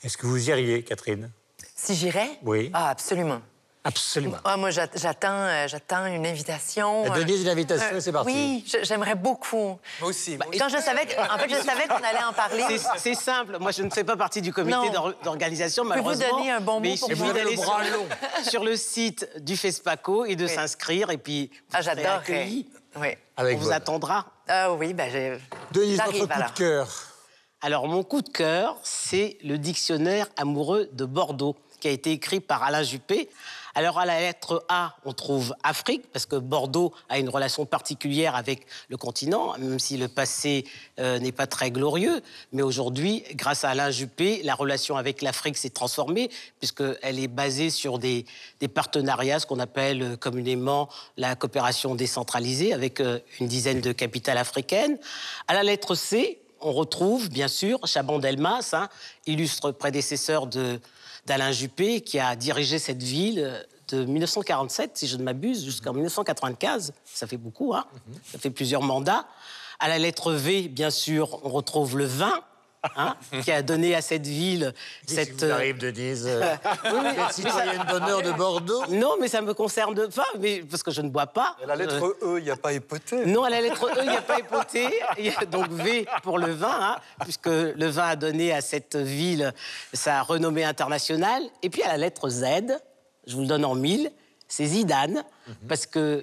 Est-ce que vous iriez, Catherine? Si j'irais? Oui. Ah, absolument. Absolument. Ah, moi, j'at- j'attends, euh, j'attends une invitation. Eh, donnez une invitation Euh, et c'est parti. Oui, j'aimerais beaucoup. Moi aussi. Quand je savais, que- en fait, je savais qu'on allait en parler. C'est- simple. Moi, je ne fais pas partie du comité d'organisation, malheureusement. donner un bon mot mais il pour suffit moi? d'aller Le sur, sur le site du FESPACO et de s'inscrire. Et puis, vous Ah. Oui. Avec On vous attendra. Ah oui, ben j'ai. Denise, votre coup alors. de cœur. Alors, mon coup de cœur, c'est le dictionnaire amoureux de Bordeaux, qui a été écrit par Alain Juppé. Alors, à la lettre A, on trouve Afrique, parce que Bordeaux a une relation particulière avec le continent, même si le passé euh, n'est pas très glorieux. Mais aujourd'hui, grâce à Alain Juppé, la relation avec l'Afrique s'est transformée, puisqu'elle est basée sur des, partenariats, ce qu'on appelle euh, communément la coopération décentralisée, avec euh, une dizaine de capitales africaines. À la lettre C, on retrouve, bien sûr, Chaban Delmas, hein, illustre prédécesseur de- d'Alain Juppé, qui a dirigé cette ville euh, de 1947, si je ne m'abuse, jusqu'en 1995. Ça fait beaucoup, hein ça fait plusieurs mandats. À la lettre V, bien sûr, on retrouve le vin, hein, qui a donné à cette ville cette... qui vous arrive, Denise euh, citoyenne d'honneur de Bordeaux Non, mais ça me concerne pas, mais parce que je ne bois pas. La lettre E, il n'y a pas époté. Non, à la lettre E, il n'y a pas époté. Il y a donc V pour le vin, hein, puisque le vin a donné à cette ville sa renommée internationale. Et puis à la lettre Z, je vous le donne en mille, c'est Zidane, parce que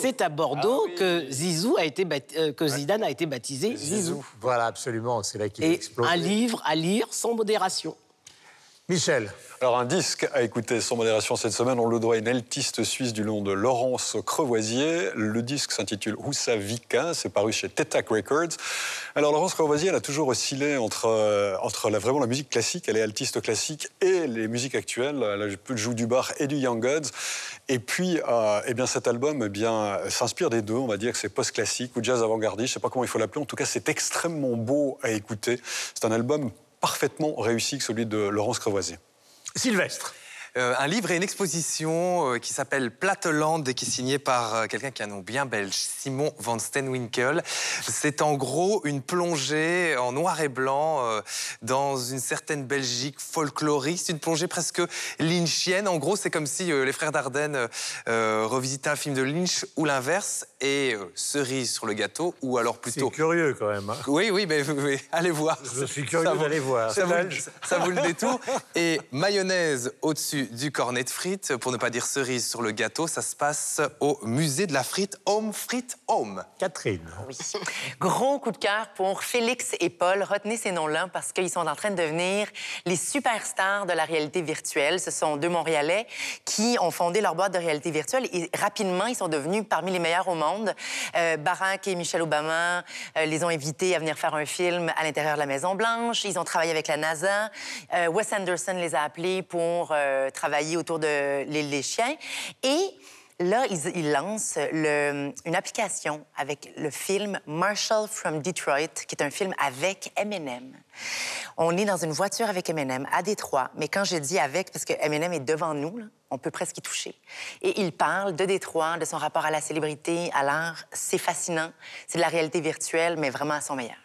c'est à Bordeaux que Zizou a été euh, que Zidane a été baptisé Zizou. Voilà, absolument, c'est là qu'il Et explose. un livre à lire sans modération. Michel. Alors, un disque à écouter sans modération cette semaine, on le doit à une altiste suisse du nom de Laurence Crevoisier. Le disque s'intitule Houssa Vika, c'est paru chez Tetac Records. Alors, Laurence Crevoisier, elle a toujours oscillé entre, euh, entre la, vraiment la musique classique, elle est altiste classique, et les musiques actuelles. Elle joue du bar et du Young Gods. Et puis, euh, eh bien, cet album eh bien, s'inspire des deux. On va dire que c'est post-classique ou jazz avant-gardiste, je ne sais pas comment il faut l'appeler. En tout cas, c'est extrêmement beau à écouter. C'est un album parfaitement réussi que celui de Laurence Crevoisier. Sylvestre. Euh, un livre et une exposition euh, qui s'appelle Plateland et qui est signé par euh, quelqu'un qui a un nom bien belge, Simon van Steenwinkel. C'est en gros une plongée en noir et blanc euh, dans une certaine Belgique folklorique, une plongée presque lynchienne. En gros, c'est comme si euh, les frères Dardenne revisitaient un film de Lynch ou l'inverse. Et euh, cerise sur le gâteau, ou alors plutôt. C'est curieux quand même. hein. Oui, oui, mais, mais allez voir. Je suis curieux d'aller voir. Ça belge. ça vaut le détour. Et mayonnaise au-dessus du cornet de frites, pour ne pas dire cerise sur le gâteau, ça se passe au musée de la frite Home Frite Home. Catherine. Oui. Gros coup de cœur pour Félix et Paul. Retenez ces noms-là parce qu'ils sont en train de devenir les superstars de la réalité virtuelle. Ce sont deux Montréalais qui ont fondé leur boîte de réalité virtuelle et rapidement, ils sont devenus parmi les meilleurs au monde. Euh, Barack et Michelle Obama euh, les ont invités à venir faire un film à l'intérieur de la Maison-Blanche. Ils ont travaillé avec la NASA. Euh, Wes Anderson les a appelés pour travailler autour de l'île des chiens. Et Là, ils, ils lancent une application avec le film Marshall from Detroit, qui est un film avec Eminem. On est dans une voiture avec Eminem à Détroit, mais quand je dis avec, parce que Eminem est devant nous, on peut presque y toucher. Et il parle de Détroit, de son rapport à la célébrité, à l'art. C'est fascinant. C'est de la réalité virtuelle, mais vraiment à son meilleur.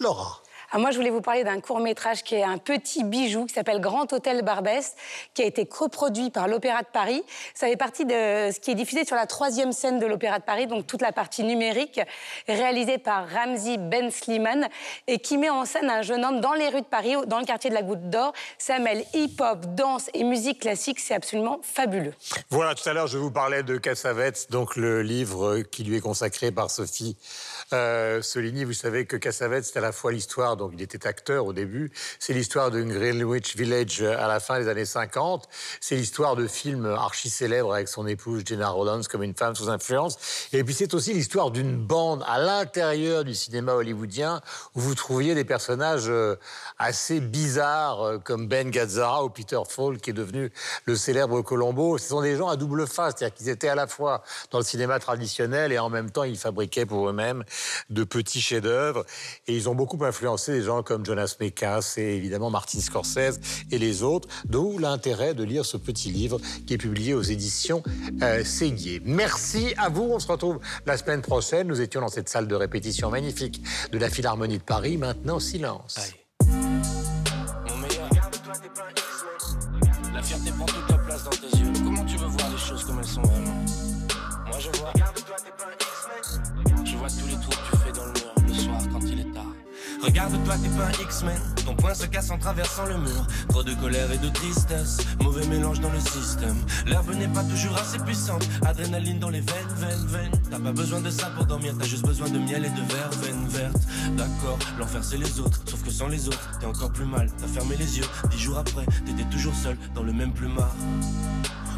Laura. Ah, moi, je voulais vous parler d'un court métrage qui est un petit bijou qui s'appelle Grand Hôtel Barbès, qui a été coproduit par l'Opéra de Paris. Ça fait partie de ce qui est diffusé sur la troisième scène de l'Opéra de Paris, donc toute la partie numérique, réalisée par Ramzi Ben Slimane, et qui met en scène un jeune homme dans les rues de Paris, dans le quartier de la Goutte d'Or. Ça mêle hip-hop, danse et musique classique. C'est absolument fabuleux. Voilà, tout à l'heure, je vous parlais de Cassavetes, donc le livre qui lui est consacré par Sophie euh, Soligny. Vous savez que Cassavetes, c'est à la fois l'histoire, donc il était acteur au début, c'est l'histoire de Greenwich Village à la fin des années 50, c'est l'histoire de films archi célèbres avec son épouse Gina Rollins comme une femme sous influence, et puis c'est aussi l'histoire d'une bande à l'intérieur du cinéma hollywoodien où vous trouviez des personnages euh, assez bizarres euh, comme Ben Gazzara ou Peter Falk qui est devenu le célèbre Colombo. Ce sont des gens à double face, c'est-à-dire qu'ils étaient à la fois dans le cinéma traditionnel et en même temps ils fabriquaient pour eux-mêmes de petits chefs-d'œuvre. Et ils ont beaucoup influencé des gens comme Jonas Mekas et évidemment Martin Scorsese et les autres, d'où l'intérêt de lire ce petit livre qui est publié aux éditions euh, Séguier. Merci à vous, on se retrouve la semaine prochaine. Nous étions dans cette salle de répétition magnifique de la Philharmonie de Paris. Maintenant, silence. Regarde-toi, t'es pas un X-Men. Ton poing se casse en traversant le mur. Trop de colère et de tristesse. Mauvais mélange dans le système. L'herbe n'est pas toujours assez puissante. Adrénaline dans les veines, veines, veines. T'as pas besoin de ça pour dormir. T'as juste besoin de miel et de verveine verte. D'accord, l'enfer c'est les autres. Sauf que sans les autres, t'es encore plus mal. T'as fermé les yeux. Dix jours après, t'étais toujours seul dans le même plumard.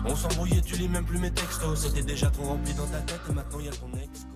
On s'embrouillait, tu lis même plus mes textos. C'était déjà trop rempli dans ta tête maintenant y ton ex.